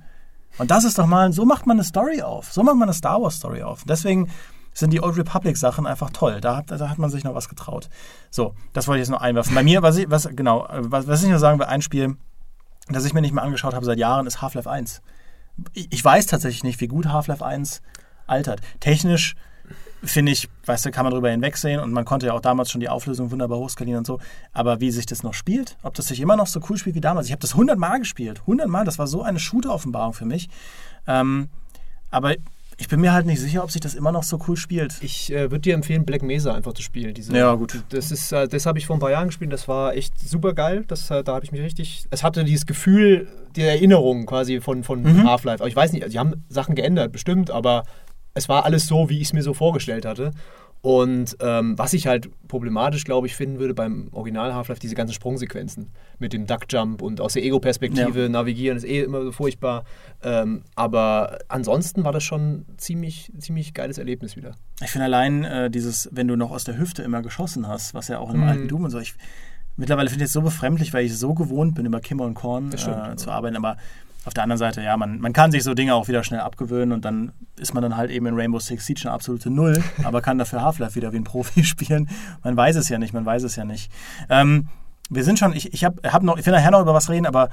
Und das ist doch mal, so macht man eine Story auf. So macht man eine Star Wars Story auf. Deswegen sind die Old Republic Sachen einfach toll. Da hat, da hat man sich noch was getraut. So, das wollte ich jetzt noch einwerfen. Bei mir, was ich, was, genau, was, was ich nur sagen will, ein Spiel, das ich mir nicht mehr angeschaut habe seit Jahren, ist Half-Life 1. Ich, ich weiß tatsächlich nicht, wie gut Half-Life 1 altert. Technisch finde ich, weißt du, kann man drüber hinwegsehen und man konnte ja auch damals schon die Auflösung wunderbar hochskalieren und so. Aber wie sich das noch spielt, ob das sich immer noch so cool spielt wie damals. Ich habe das 100 Mal gespielt. 100 Mal, das war so eine Shooter-Offenbarung für mich. Ähm, aber ich bin mir halt nicht sicher, ob sich das immer noch so cool spielt. Ich äh, würde dir empfehlen, Black Mesa einfach zu spielen. Diese, Ja, gut. Das, ist, äh, das habe ich vor ein paar Jahren gespielt. Das war echt super geil. Das, äh, da habe ich mich richtig. Es hatte dieses Gefühl, die Erinnerung quasi von, von Mhm. Half-Life. Aber ich weiß nicht, die haben Sachen geändert, bestimmt, aber es war alles so, wie ich es mir so vorgestellt hatte. Und ähm, was ich halt problematisch, glaube ich, finden würde beim Original Half-Life, diese ganzen Sprungsequenzen mit dem Duckjump und aus der Ego-Perspektive Ja. navigieren, ist eh immer so furchtbar. Ähm, aber ansonsten war das schon ziemlich, ziemlich geiles Erlebnis wieder. Ich finde allein äh, dieses, wenn du noch aus der Hüfte immer geschossen hast, was ja auch in dem Mhm. alten Doom und so, ich mittlerweile finde ich es so befremdlich, weil ich so gewohnt bin, über Kimmer und Korn äh, zu arbeiten. Aber auf der anderen Seite, ja, man, man kann sich so Dinge auch wieder schnell abgewöhnen und dann ist man dann halt eben in Rainbow Six Siege eine absolute Null, aber kann dafür Half-Life wieder wie ein Profi spielen. Man weiß es ja nicht, man weiß es ja nicht. Ähm, wir sind schon, ich, ich habe hab noch, ich will nachher noch über was reden, aber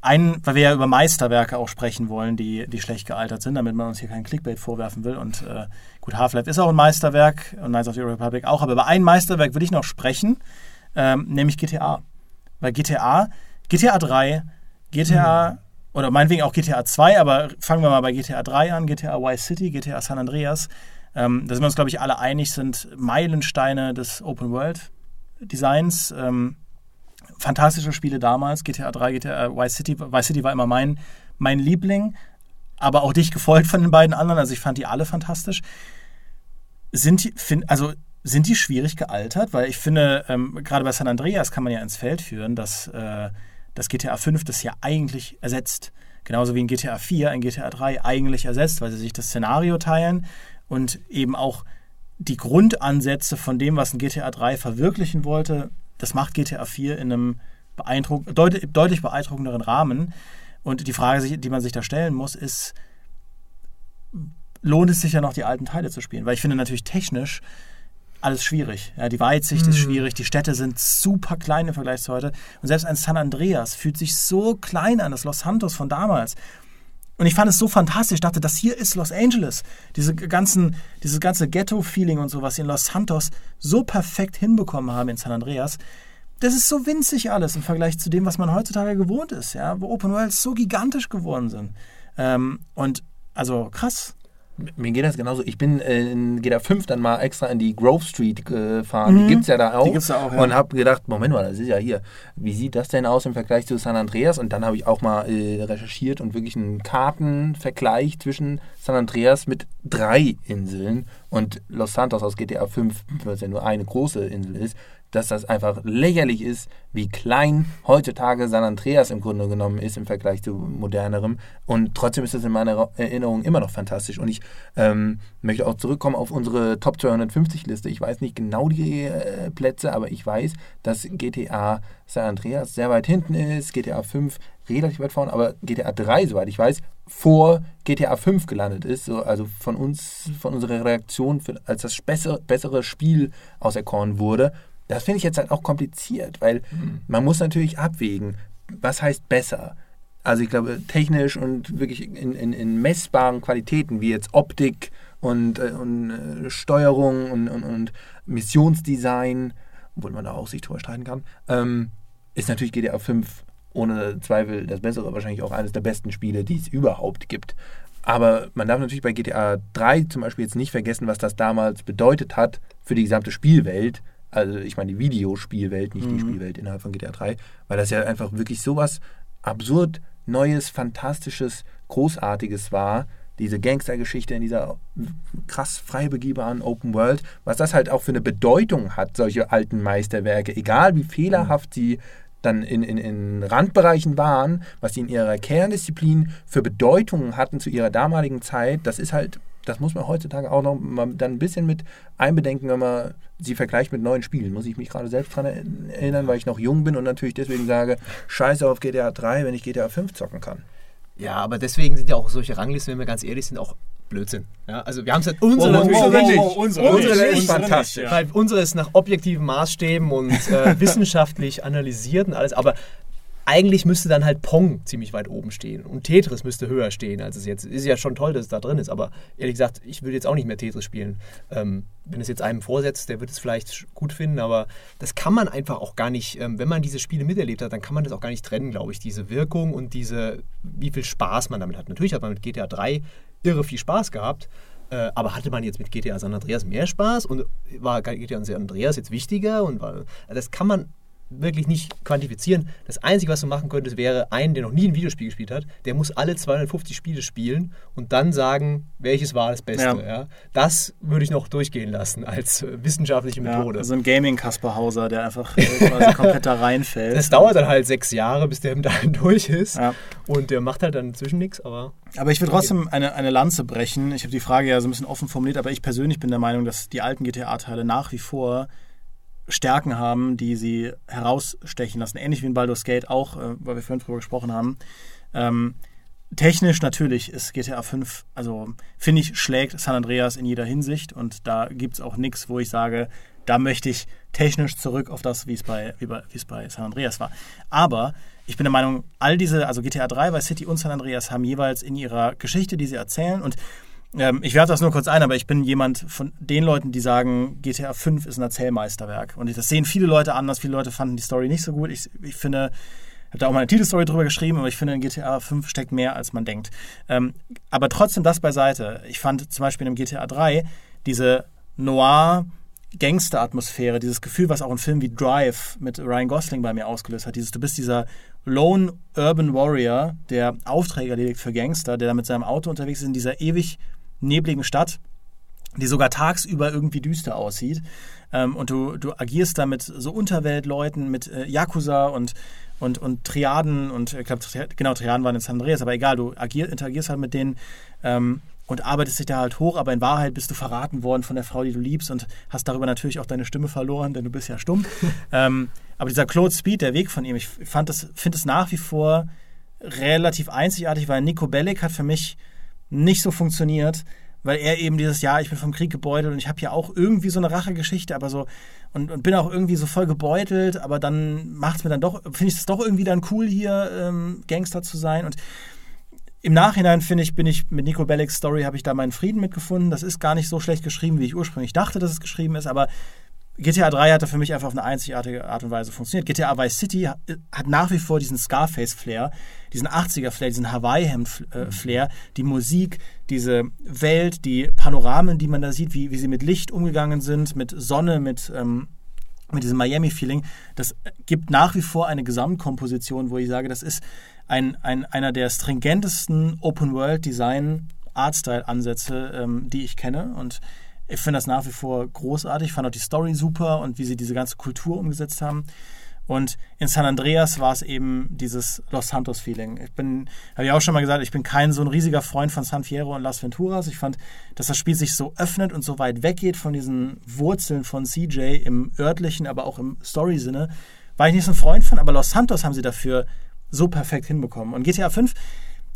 ein, weil wir ja über Meisterwerke auch sprechen wollen, die, die schlecht gealtert sind, damit man uns hier keinen Clickbait vorwerfen will. Und äh, gut, Half-Life ist auch ein Meisterwerk und Knights of the Republic auch, aber über ein Meisterwerk will ich noch sprechen, ähm, nämlich GTA. Weil GTA, GTA 3, GTA oder meinetwegen auch GTA 2, aber fangen wir mal bei GTA 3 an, GTA Vice City, GTA San Andreas. Ähm, da sind wir uns, glaube ich, alle einig, sind Meilensteine des Open World Designs. Ähm, fantastische Spiele damals, GTA 3, GTA Vice City. Vice City war immer mein, mein Liebling, aber auch dich gefolgt von den beiden anderen. Also ich fand die alle fantastisch. Sind die, fin, also sind die schwierig gealtert? Weil ich finde, ähm, gerade bei San Andreas kann man ja ins Feld führen, dass äh, das GTA 5 das ja eigentlich ersetzt. Genauso wie in GTA 4 ein GTA 3 eigentlich ersetzt, weil sie sich das Szenario teilen und eben auch die Grundansätze von dem, was ein GTA 3 verwirklichen wollte, das macht GTA 4 in einem beeindruck deut deutlich beeindruckenderen Rahmen. Und die Frage, die man sich da stellen muss, ist, lohnt es sich ja noch, die alten Teile zu spielen? Weil ich finde natürlich technisch alles schwierig. Ja, die Weitsicht ist schwierig, die Städte sind super klein im Vergleich zu heute. Und selbst ein San Andreas fühlt sich so klein an, das Los Santos von damals. Und ich fand es so fantastisch. Ich dachte, das hier ist Los Angeles. Diese ganzen, dieses ganze Ghetto-Feeling und so, was sie in Los Santos so perfekt hinbekommen haben in San Andreas. Das ist so winzig alles im Vergleich zu dem, was man heutzutage gewohnt ist, ja, wo Open Worlds so gigantisch geworden sind. Ähm, und Also krass. Mir geht das genauso. Ich bin äh, in GTA 5 dann mal extra in die Grove Street gefahren. Die Mhm. gibt es ja da auch. Die gibt's da auch, ja. Und habe gedacht, Moment mal, das ist ja hier. Wie sieht das denn aus im Vergleich zu San Andreas? Und dann habe ich auch mal äh, recherchiert und wirklich einen Kartenvergleich zwischen San Andreas mit drei Inseln und Los Santos aus GTA 5, was ja nur eine große Insel ist, dass das einfach lächerlich ist, wie klein heutzutage San Andreas im Grunde genommen ist im Vergleich zu modernerem. Und trotzdem ist es in meiner Erinnerung immer noch fantastisch. Und ich ähm, möchte auch zurückkommen auf unsere Top 250-Liste. Ich weiß nicht genau die äh, Plätze, aber ich weiß, dass GTA San Andreas sehr weit hinten ist, GTA 5 relativ weit vorne, aber GTA 3, soweit ich weiß, vor GTA 5 gelandet ist. So, also von uns, von unserer Reaktion, für, als das bessere, bessere Spiel auserkoren wurde. Das finde ich jetzt halt auch kompliziert, weil man muss natürlich abwägen, was heißt besser. Also ich glaube, technisch und wirklich in, in, in messbaren Qualitäten, wie jetzt Optik und, äh, und äh, Steuerung und, und, und Missionsdesign, obwohl man da auch sich drüber streiten kann, ähm, ist natürlich GTA 5 ohne Zweifel das bessere, wahrscheinlich auch eines der besten Spiele, die es überhaupt gibt. Aber man darf natürlich bei GTA 3 zum Beispiel jetzt nicht vergessen, was das damals bedeutet hat für die gesamte Spielwelt. Also ich meine die Videospielwelt, nicht die Spielwelt innerhalb von GTA 3, weil das ja einfach wirklich sowas absurd Neues, Fantastisches, Großartiges war. Diese Gangstergeschichte in dieser krass frei begehbaren Open World, was das halt auch für eine Bedeutung hat, solche alten Meisterwerke, egal wie fehlerhaft sie dann in, in, in Randbereichen waren, was sie in ihrer Kerndisziplin für Bedeutungen hatten zu ihrer damaligen Zeit, das ist halt, das muss man heutzutage auch noch mal dann ein bisschen mit einbedenken, wenn man sie vergleicht mit neuen Spielen. Muss ich mich gerade selbst daran erinnern, weil ich noch jung bin und natürlich deswegen sage, scheiße auf GTA 3, wenn ich GTA 5 zocken kann. Ja, aber deswegen sind ja auch solche Ranglisten, wenn wir ganz ehrlich sind, auch Blödsinn. Ja, also wir haben es halt unsere Oh, natürlich oh, nicht. oh, oh, unsere, Unsere nicht, ist unsere fantastisch. Weil unsere ist nach objektiven Maßstäben und äh, wissenschaftlich analysiert und alles, aber eigentlich müsste dann halt Pong ziemlich weit oben stehen und Tetris müsste höher stehen, als es jetzt ist. ja schon toll, dass es da drin ist, aber ehrlich gesagt, ich würde jetzt auch nicht mehr Tetris spielen. Ähm, wenn es jetzt einem vorsetzt, der wird es vielleicht gut finden, aber das kann man einfach auch gar nicht, ähm, wenn man diese Spiele miterlebt hat, dann kann man das auch gar nicht trennen, glaube ich, diese Wirkung und diese, wie viel Spaß man damit hat. Natürlich hat man mit GTA 3 irre viel Spaß gehabt, äh, aber hatte man jetzt mit GTA San Andreas mehr Spaß und war GTA San Andreas jetzt wichtiger? Und war, das kann man wirklich nicht quantifizieren. Das Einzige, was du machen könntest, wäre einen, der noch nie ein Videospiel gespielt hat, der muss alle 250 Spiele spielen und dann sagen, welches war das Beste. Ja. Ja. Das würde ich noch durchgehen lassen als äh, wissenschaftliche Ja, Methode. so ein Gaming-Kasper Hauser, der einfach äh, quasi komplett da reinfällt. das dauert dann halt sechs Jahre, bis der da durch ist. Ja. Und der macht halt dann inzwischen nichts, aber Aber ich will trotzdem eine, eine Lanze brechen. Ich habe die Frage ja so ein bisschen offen formuliert, aber ich persönlich bin der Meinung, dass die alten GTA-Teile nach wie vor Stärken haben, die sie herausstechen lassen. Ähnlich wie in Baldur's Gate auch, äh, weil wir vorhin drüber gesprochen haben. Ähm, technisch natürlich ist GTA 5, also finde ich, schlägt San Andreas in jeder Hinsicht und da gibt es auch nichts, wo ich sage, da möchte ich technisch zurück auf das, wie es bei, wie bei, bei San Andreas war. Aber ich bin der Meinung, all diese, also GTA 3, Vice City und San Andreas haben jeweils in ihrer Geschichte, die sie erzählen und ähm, ich werfe das nur kurz ein, aber ich bin jemand von den Leuten, die sagen, GTA 5 ist ein Erzählmeisterwerk. Und das sehen viele Leute anders. Viele Leute fanden die Story nicht so gut. Ich, ich finde, ich habe da auch mal eine Titelstory drüber geschrieben, aber ich finde, in GTA 5 steckt mehr, als man denkt. Ähm, aber trotzdem das beiseite. Ich fand zum Beispiel in GTA 3 diese Noir- Gangster-Atmosphäre, dieses Gefühl, was auch ein Film wie Drive mit Ryan Gosling bei mir ausgelöst hat. Dieses, du bist dieser Lone Urban Warrior, der Aufträge erledigt für Gangster, der da mit seinem Auto unterwegs ist in dieser ewig nebligen Stadt, die sogar tagsüber irgendwie düster aussieht. Ähm, und du, du agierst da mit so Unterweltleuten, mit äh, Yakuza und, und, und Triaden und ich glaube, genau, Triaden waren in San Andreas, aber egal, du agier, interagierst halt mit denen ähm, und arbeitest dich da halt hoch, aber in Wahrheit bist du verraten worden von der Frau, die du liebst und hast darüber natürlich auch deine Stimme verloren, denn du bist ja stumm. ähm, aber dieser Claude Speed, der Weg von ihm, ich fand das, finde es nach wie vor relativ einzigartig, weil Nico Bellic hat für mich nicht so funktioniert, weil er eben dieses Jahr, ich bin vom Krieg gebeutelt und ich habe ja auch irgendwie so eine Rachegeschichte, aber so und, und bin auch irgendwie so voll gebeutelt, aber dann macht es mir dann doch, finde ich es doch irgendwie dann cool hier ähm, Gangster zu sein und im Nachhinein finde ich, bin ich mit Nico Bellic's Story habe ich da meinen Frieden mitgefunden. Das ist gar nicht so schlecht geschrieben, wie ich ursprünglich dachte, dass es geschrieben ist, aber GTA 3 hat da für mich einfach auf eine einzigartige Art und Weise funktioniert. GTA Vice City hat, hat nach wie vor diesen Scarface-Flair, diesen 80er-Flair, diesen Hawaii-Hemd-Flair, die Musik, diese Welt, die Panoramen, die man da sieht, wie, wie sie mit Licht umgegangen sind, mit Sonne, mit, ähm, mit diesem Miami-Feeling. Das gibt nach wie vor eine Gesamtkomposition, wo ich sage, das ist ein, ein, einer der stringentesten Open-World-Design-Artstyle-Ansätze, ähm, die ich kenne. Und ich finde das nach wie vor großartig. Ich fand auch die Story super und wie sie diese ganze Kultur umgesetzt haben. Und in San Andreas war es eben dieses Los Santos-Feeling. Ich bin, habe ich auch schon mal gesagt, ich bin kein so ein riesiger Freund von San Fierro und Las Venturas. Ich fand, dass das Spiel sich so öffnet und so weit weggeht von diesen Wurzeln von CJ im örtlichen, aber auch im Story-Sinne. War ich nicht so ein Freund von, aber Los Santos haben sie dafür so perfekt hinbekommen. Und GTA 5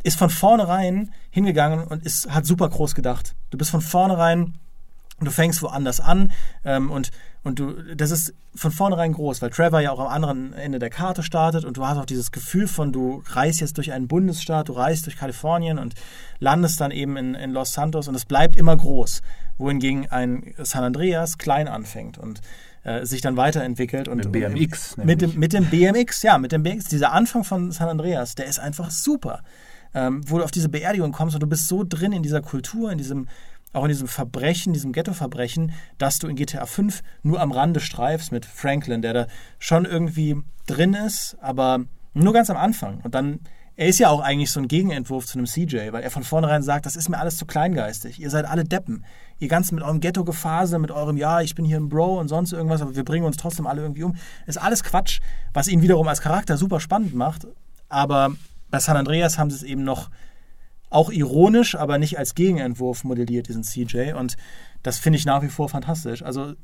ist von vornherein hingegangen und ist, hat super groß gedacht. Du bist von vornherein Du fängst woanders an ähm, und, und du, das ist von vornherein groß, weil Trevor ja auch am anderen Ende der Karte startet und du hast auch dieses Gefühl von, du reist jetzt durch einen Bundesstaat, du reist durch Kalifornien und landest dann eben in, in Los Santos und es bleibt immer groß, wohingegen ein San Andreas klein anfängt und äh, sich dann weiterentwickelt. Und, mit dem BMX. Mit, dem, mit dem BMX, ja, mit dem BMX. Dieser Anfang von San Andreas, der ist einfach super. Ähm, wo du auf diese Beerdigung kommst und du bist so drin in dieser Kultur, in diesem auch in diesem Verbrechen, diesem Ghetto-Verbrechen, dass du in GTA 5 nur am Rande streifst mit Franklin, der da schon irgendwie drin ist, aber nur ganz am Anfang. Und dann, er ist ja auch eigentlich so ein Gegenentwurf zu einem CJ, weil er von vornherein sagt, das ist mir alles zu kleingeistig. Ihr seid alle Deppen. Ihr ganz mit eurem Ghetto-Gefase, mit eurem, ja, ich bin hier ein Bro und sonst irgendwas, aber wir bringen uns trotzdem alle irgendwie um. Ist alles Quatsch, was ihn wiederum als Charakter super spannend macht. Aber bei San Andreas haben sie es eben noch auch ironisch, aber nicht als Gegenentwurf modelliert, diesen CJ. Und das finde ich nach wie vor fantastisch. Also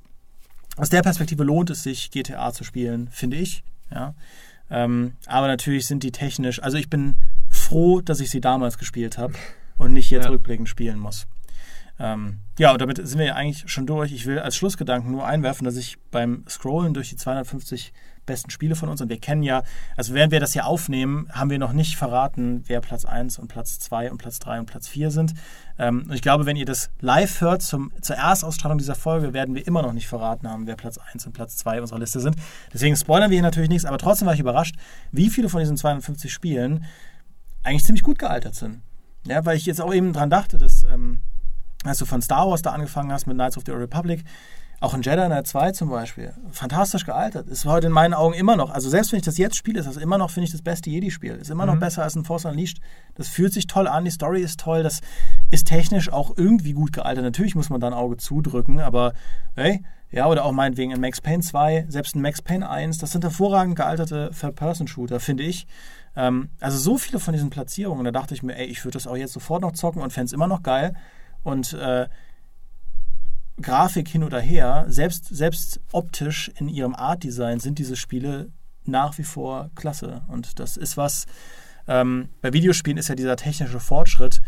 aus der Perspektive lohnt es sich, GTA zu spielen, finde ich. Ja. Ähm, aber natürlich sind die technisch, also ich bin froh, dass ich sie damals gespielt habe und nicht jetzt ja. rückblickend spielen muss. Ähm, ja, und damit sind wir ja eigentlich schon durch. Ich will als Schlussgedanken nur einwerfen, dass ich beim Scrollen durch die 250 besten Spiele von uns. Und wir kennen ja, also während wir das hier aufnehmen, haben wir noch nicht verraten, wer Platz 1 und Platz 2 und Platz 3 und Platz 4 sind. Ähm, und ich glaube, wenn ihr das live hört zum, zur Erstausstrahlung dieser Folge, werden wir immer noch nicht verraten haben, wer Platz 1 und Platz 2 unserer Liste sind. Deswegen spoilern wir hier natürlich nichts, aber trotzdem war ich überrascht, wie viele von diesen 250 Spielen eigentlich ziemlich gut gealtert sind. Ja, weil ich jetzt auch eben dran dachte, dass, ähm, als du von Star Wars da angefangen hast mit Knights of the Old Republic, auch in Jedi Knight 2 zum Beispiel, fantastisch gealtert. Ist heute in meinen Augen immer noch, also selbst wenn ich das jetzt spiele, ist das immer noch, finde ich, das beste Jedi-Spiel. Ist immer noch mhm. besser als ein Force Unleashed. Das fühlt sich toll an, die Story ist toll, das ist technisch auch irgendwie gut gealtert. Natürlich muss man da ein Auge zudrücken, aber hey, ja, oder auch meinetwegen in Max Payne 2, selbst in Max Payne 1, das sind hervorragend gealterte Third-Person-Shooter, finde ich. Ähm, also so viele von diesen Platzierungen, da dachte ich mir, ey, ich würde das auch jetzt sofort noch zocken und fände es immer noch geil. Und äh, Grafik hin oder her, selbst, selbst optisch in ihrem Art-Design sind diese Spiele nach wie vor klasse. Und das ist was, ähm, bei Videospielen ist ja dieser technische Fortschritt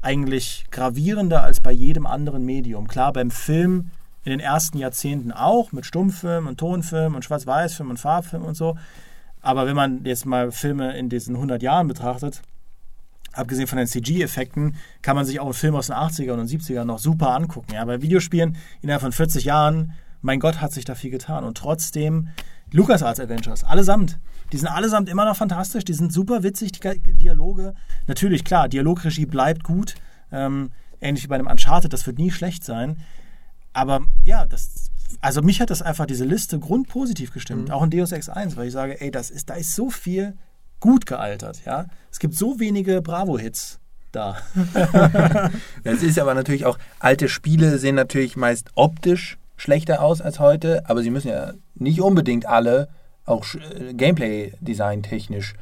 eigentlich gravierender als bei jedem anderen Medium. Klar, beim Film in den ersten Jahrzehnten auch, mit Stummfilm und Tonfilm und Schwarz-Weiß-Film und Farbfilm und so. Aber wenn man jetzt mal Filme in diesen 100 Jahren betrachtet, abgesehen von den CG-Effekten, kann man sich auch einen Film aus den 80er und den 70er noch super angucken. Ja, bei Videospielen innerhalb von 40 Jahren, mein Gott, hat sich da viel getan. Und trotzdem, LucasArts Adventures, allesamt, die sind allesamt immer noch fantastisch, die sind super witzig, die Dialoge. Natürlich, klar, Dialogregie bleibt gut, ähm, ähnlich wie bei einem Uncharted, das wird nie schlecht sein. Aber ja, das, also mich hat das einfach diese Liste grundpositiv gestimmt, mhm. auch in Deus Ex 1, weil ich sage, ey, das ist, da ist so viel gut gealtert. Ja? Es gibt so wenige Bravo-Hits da. das ist aber natürlich auch, alte Spiele sehen natürlich meist optisch schlechter aus als heute, aber sie müssen ja nicht unbedingt alle auch äh, Gameplay-Design technisch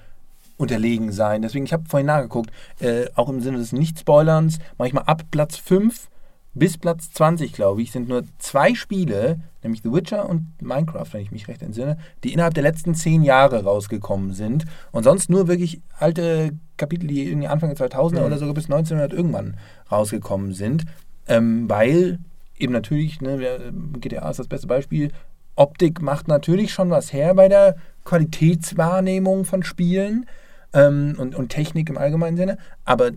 unterlegen sein. Deswegen, ich habe vorhin nachgeguckt, äh, auch im Sinne des Nicht-Spoilerns, manchmal ab Platz 5 bis Platz 20, glaube ich, sind nur zwei Spiele, nämlich The Witcher und Minecraft, wenn ich mich recht entsinne, die innerhalb der letzten zehn Jahre rausgekommen sind. Und sonst nur wirklich alte Kapitel, die irgendwie Anfang der 2000er mhm. oder sogar bis 1900 irgendwann rausgekommen sind. Ähm, weil eben natürlich, ne, GTA ist das beste Beispiel, Optik macht natürlich schon was her bei der Qualitätswahrnehmung von Spielen ähm, und, und Technik im allgemeinen Sinne. Aber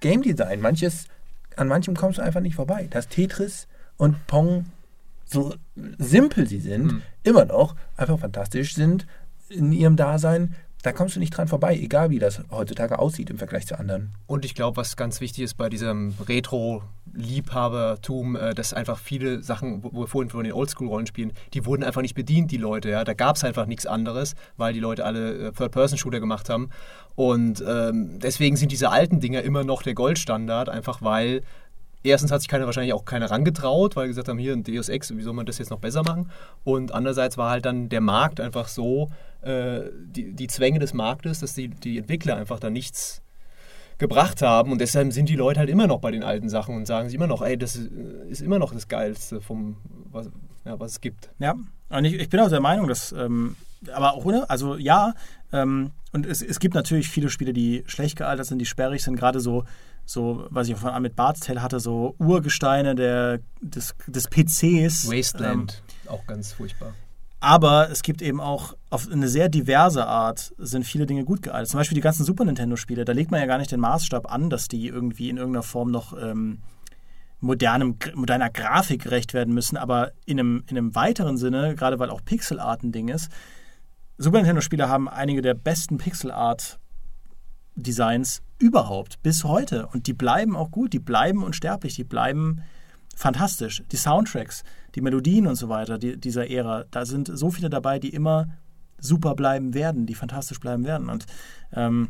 Game Design, manches an manchem kommst du einfach nicht vorbei. Das Tetris und Pong so simpel sie sind, Mhm. immer noch einfach fantastisch sind in ihrem Dasein. Da kommst du nicht dran vorbei, egal wie das heutzutage aussieht im Vergleich zu anderen. Und ich glaube, was ganz wichtig ist bei diesem Retro-Liebhabertum, äh, dass einfach viele Sachen, wo wo wir vorhin von den Oldschool-Rollenspielen, die wurden einfach nicht bedient, die Leute. Ja? Da gab es einfach nichts anderes, weil die Leute alle äh, Third-Person-Shooter gemacht haben. Und ähm, deswegen sind diese alten Dinger immer noch der Goldstandard, einfach weil erstens hat sich keiner wahrscheinlich auch keiner rangetraut, weil gesagt haben, hier ein Deus Ex, wie soll man das jetzt noch besser machen? Und andererseits war halt dann der Markt einfach so, äh, die, die Zwänge des Marktes, dass die, die Entwickler einfach da nichts gebracht haben und deshalb sind die Leute halt immer noch bei den alten Sachen und sagen sich immer noch, ey, das ist, ist immer noch das Geilste vom, was, ja, was es gibt. Ja, und ich, ich bin auch der Meinung, dass, ähm, aber auch ohne, also ja, ähm, und es, es gibt natürlich viele Spiele, die schlecht gealtert sind, die sperrig sind, gerade so, so, was ich von Amit Bart's Tale hatte, so Urgesteine der, des, des PCs. Ähm, Wasteland, auch ganz furchtbar. aber es gibt eben auch auf eine sehr diverse Art sind viele Dinge gut gealtert. Zum Beispiel die ganzen Super Nintendo-Spiele. Da legt man ja gar nicht den Maßstab an, dass die irgendwie in irgendeiner Form noch ähm, modernem, moderner Grafik gerecht werden müssen. Aber in einem, in einem weiteren Sinne, gerade weil auch Pixel Art ein Ding ist, Super Nintendo-Spiele haben einige der besten Pixel Art Designs überhaupt bis heute. Und die bleiben auch gut, die bleiben unsterblich, die bleiben fantastisch. Die Soundtracks, die Melodien und so weiter die, dieser Ära, da sind so viele dabei, die immer super bleiben werden, die fantastisch bleiben werden. Und ähm,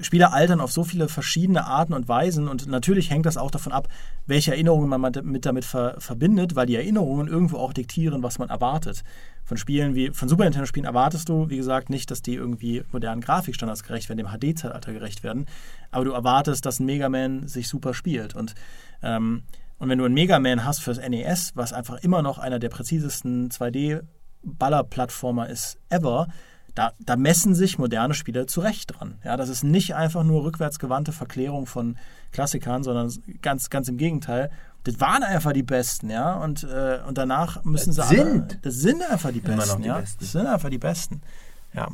Spiele altern auf so viele verschiedene Arten und Weisen und natürlich hängt das auch davon ab, welche Erinnerungen man mit damit ver verbindet, weil die Erinnerungen irgendwo auch diktieren, was man erwartet. Von Spielen wie von Super Nintendo Spielen erwartest du, wie gesagt, nicht, dass die irgendwie modernen Grafikstandards gerecht werden, dem HD-Zeitalter gerecht werden, aber du erwartest, dass ein Mega Man sich super spielt und ähm, und wenn du einen Mega Man hast fürs NES, was einfach immer noch einer der präzisesten 2D-Baller-Plattformer ist ever, da, da, messen sich moderne Spiele zu Recht dran. Ja, das ist nicht einfach nur rückwärtsgewandte Verklärung von Klassikern, sondern ganz, ganz im Gegenteil. Das waren einfach die Besten, ja, und, äh, und danach müssen Das sie alle. sind Das sind einfach die Besten, die ja. Besten. Das sind einfach die Besten. Ja.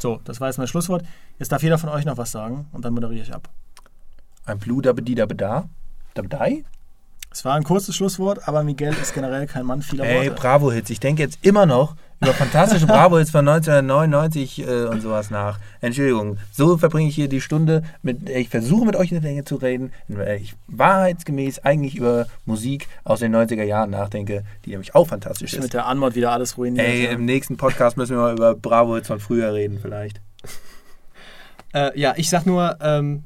So, das war jetzt mein Schlusswort. Jetzt darf jeder von euch noch was sagen und dann moderiere ich ab. Ein Blue Dabedi Dabeda? Dabedai? Es war ein kurzes Schlusswort, aber Miguel ist generell kein Mann vieler Ey, Worte. Bravo-Hits. Ich denke jetzt immer noch über fantastische Bravo-Hits von 1999 äh, und sowas nach. Entschuldigung, so verbringe ich hier die Stunde. Mit, ich versuche mit euch eine Länge zu reden, in der ich wahrheitsgemäß eigentlich über Musik aus den 90er Jahren nachdenke, die nämlich auch fantastisch Ich ist. mit der Anmod wieder alles ruiniert. Ey, im nächsten Podcast müssen wir mal über Bravo-Hits von früher reden vielleicht. Äh, ja, ich sag nur, ähm,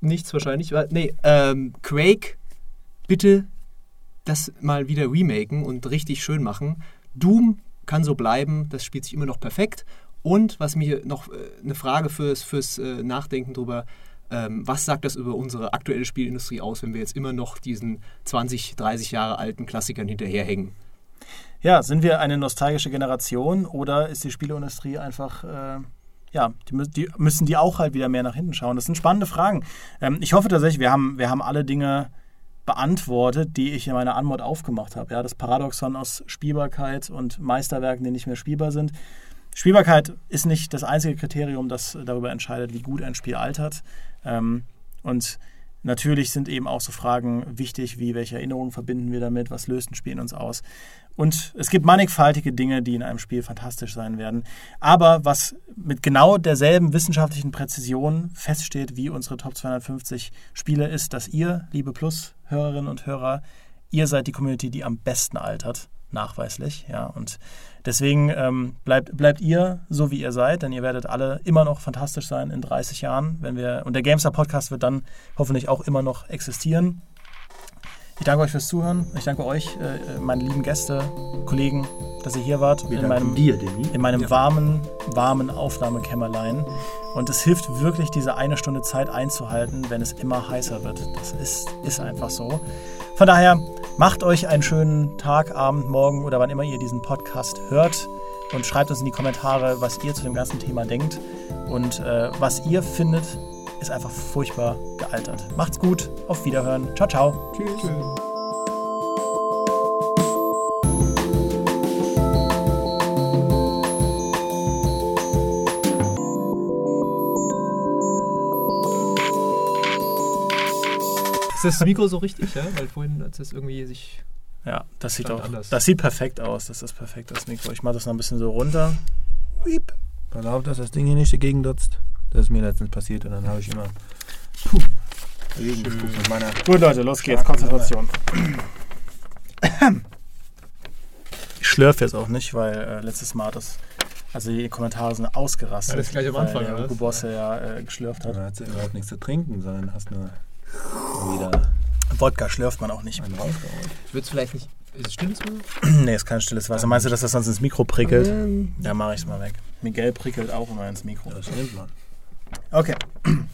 nichts wahrscheinlich. weil- Nee, ähm, Quake, bitte das mal wieder remaken und richtig schön machen. Doom kann so bleiben, das spielt sich immer noch perfekt. Und was mir noch äh, eine Frage fürs, fürs äh, Nachdenken drüber, ähm, was sagt das über unsere aktuelle Spielindustrie aus, wenn wir jetzt immer noch diesen 20, 30 Jahre alten Klassikern hinterherhängen? Ja, sind wir eine nostalgische Generation oder ist die Spieleindustrie einfach, äh, ja, die, die müssen die auch halt wieder mehr nach hinten schauen? Das sind spannende Fragen. Ähm, ich hoffe tatsächlich, wir haben, wir haben alle Dinge beantwortet, die ich in meiner Anmod aufgemacht habe. Ja, das Paradoxon aus Spielbarkeit und Meisterwerken, die nicht mehr spielbar sind. Spielbarkeit ist nicht das einzige Kriterium, das darüber entscheidet, wie gut ein Spiel altert. Ähm, und natürlich sind eben auch so Fragen wichtig, wie welche Erinnerungen verbinden wir damit, was löst ein Spiel in uns aus. Und es gibt mannigfaltige Dinge, die in einem Spiel fantastisch sein werden. Aber was mit genau derselben wissenschaftlichen Präzision feststeht wie unsere Top 250 Spiele, ist, dass ihr, liebe Plus-Hörerinnen und Hörer, ihr seid die Community, die am besten altert, nachweislich. Ja, und deswegen ähm, bleibt, bleibt ihr so, wie ihr seid, denn ihr werdet alle immer noch fantastisch sein in 30 Jahren, wenn wir und der Gamestar Podcast wird dann hoffentlich auch immer noch existieren. Ich danke euch fürs Zuhören. Ich danke euch, äh, meine lieben Gäste, Kollegen, dass ihr hier wart in meinem, dir, Danny. in meinem warmen, warmen Aufnahmekämmerlein. Und es hilft wirklich, diese eine Stunde Zeit einzuhalten, wenn es immer heißer wird. Das ist, ist einfach so. Von daher, macht euch einen schönen Tag, Abend, Morgen oder wann immer ihr diesen Podcast hört. Und schreibt uns in die Kommentare, was ihr zu dem ganzen Thema denkt. Und äh, was ihr findet, ist einfach furchtbar gealtert. Macht's gut, auf Wiederhören. Ciao, ciao. Tschüss. Ist das Mikro so richtig, ja? Weil vorhin, als es irgendwie sich Ja, das sieht auch, anders. das sieht perfekt aus. Das ist perfekt, das Mikro. Ich mache das noch ein bisschen so runter. Wiep. Pass auf, dass das Ding hier nicht dagegen dutzt. Das ist mir letztens passiert und dann habe ich immer puh, mit meiner. Gut, Leute, los geht's. Konzentration. Ich schlürfe jetzt auch nicht, weil äh, letztes Mal das. Also die Kommentare sind ausgerastet. Alles gleich am weil Anfang, Der oder Hugo was? Bosse ja äh, geschlürft Dann hat. hast du überhaupt nichts zu trinken, sondern hast nur wieder Wodka schlürft man auch nicht. rausgeholt. Wird es vielleicht nicht. Ist es stilles Wasser? nee, ist kein stilles Wasser. Meinst du, dass das sonst ins Mikro prickelt? Ja, mache ich es mal weg. Miguel prickelt auch immer ins Mikro. Das nimmt man. Okay.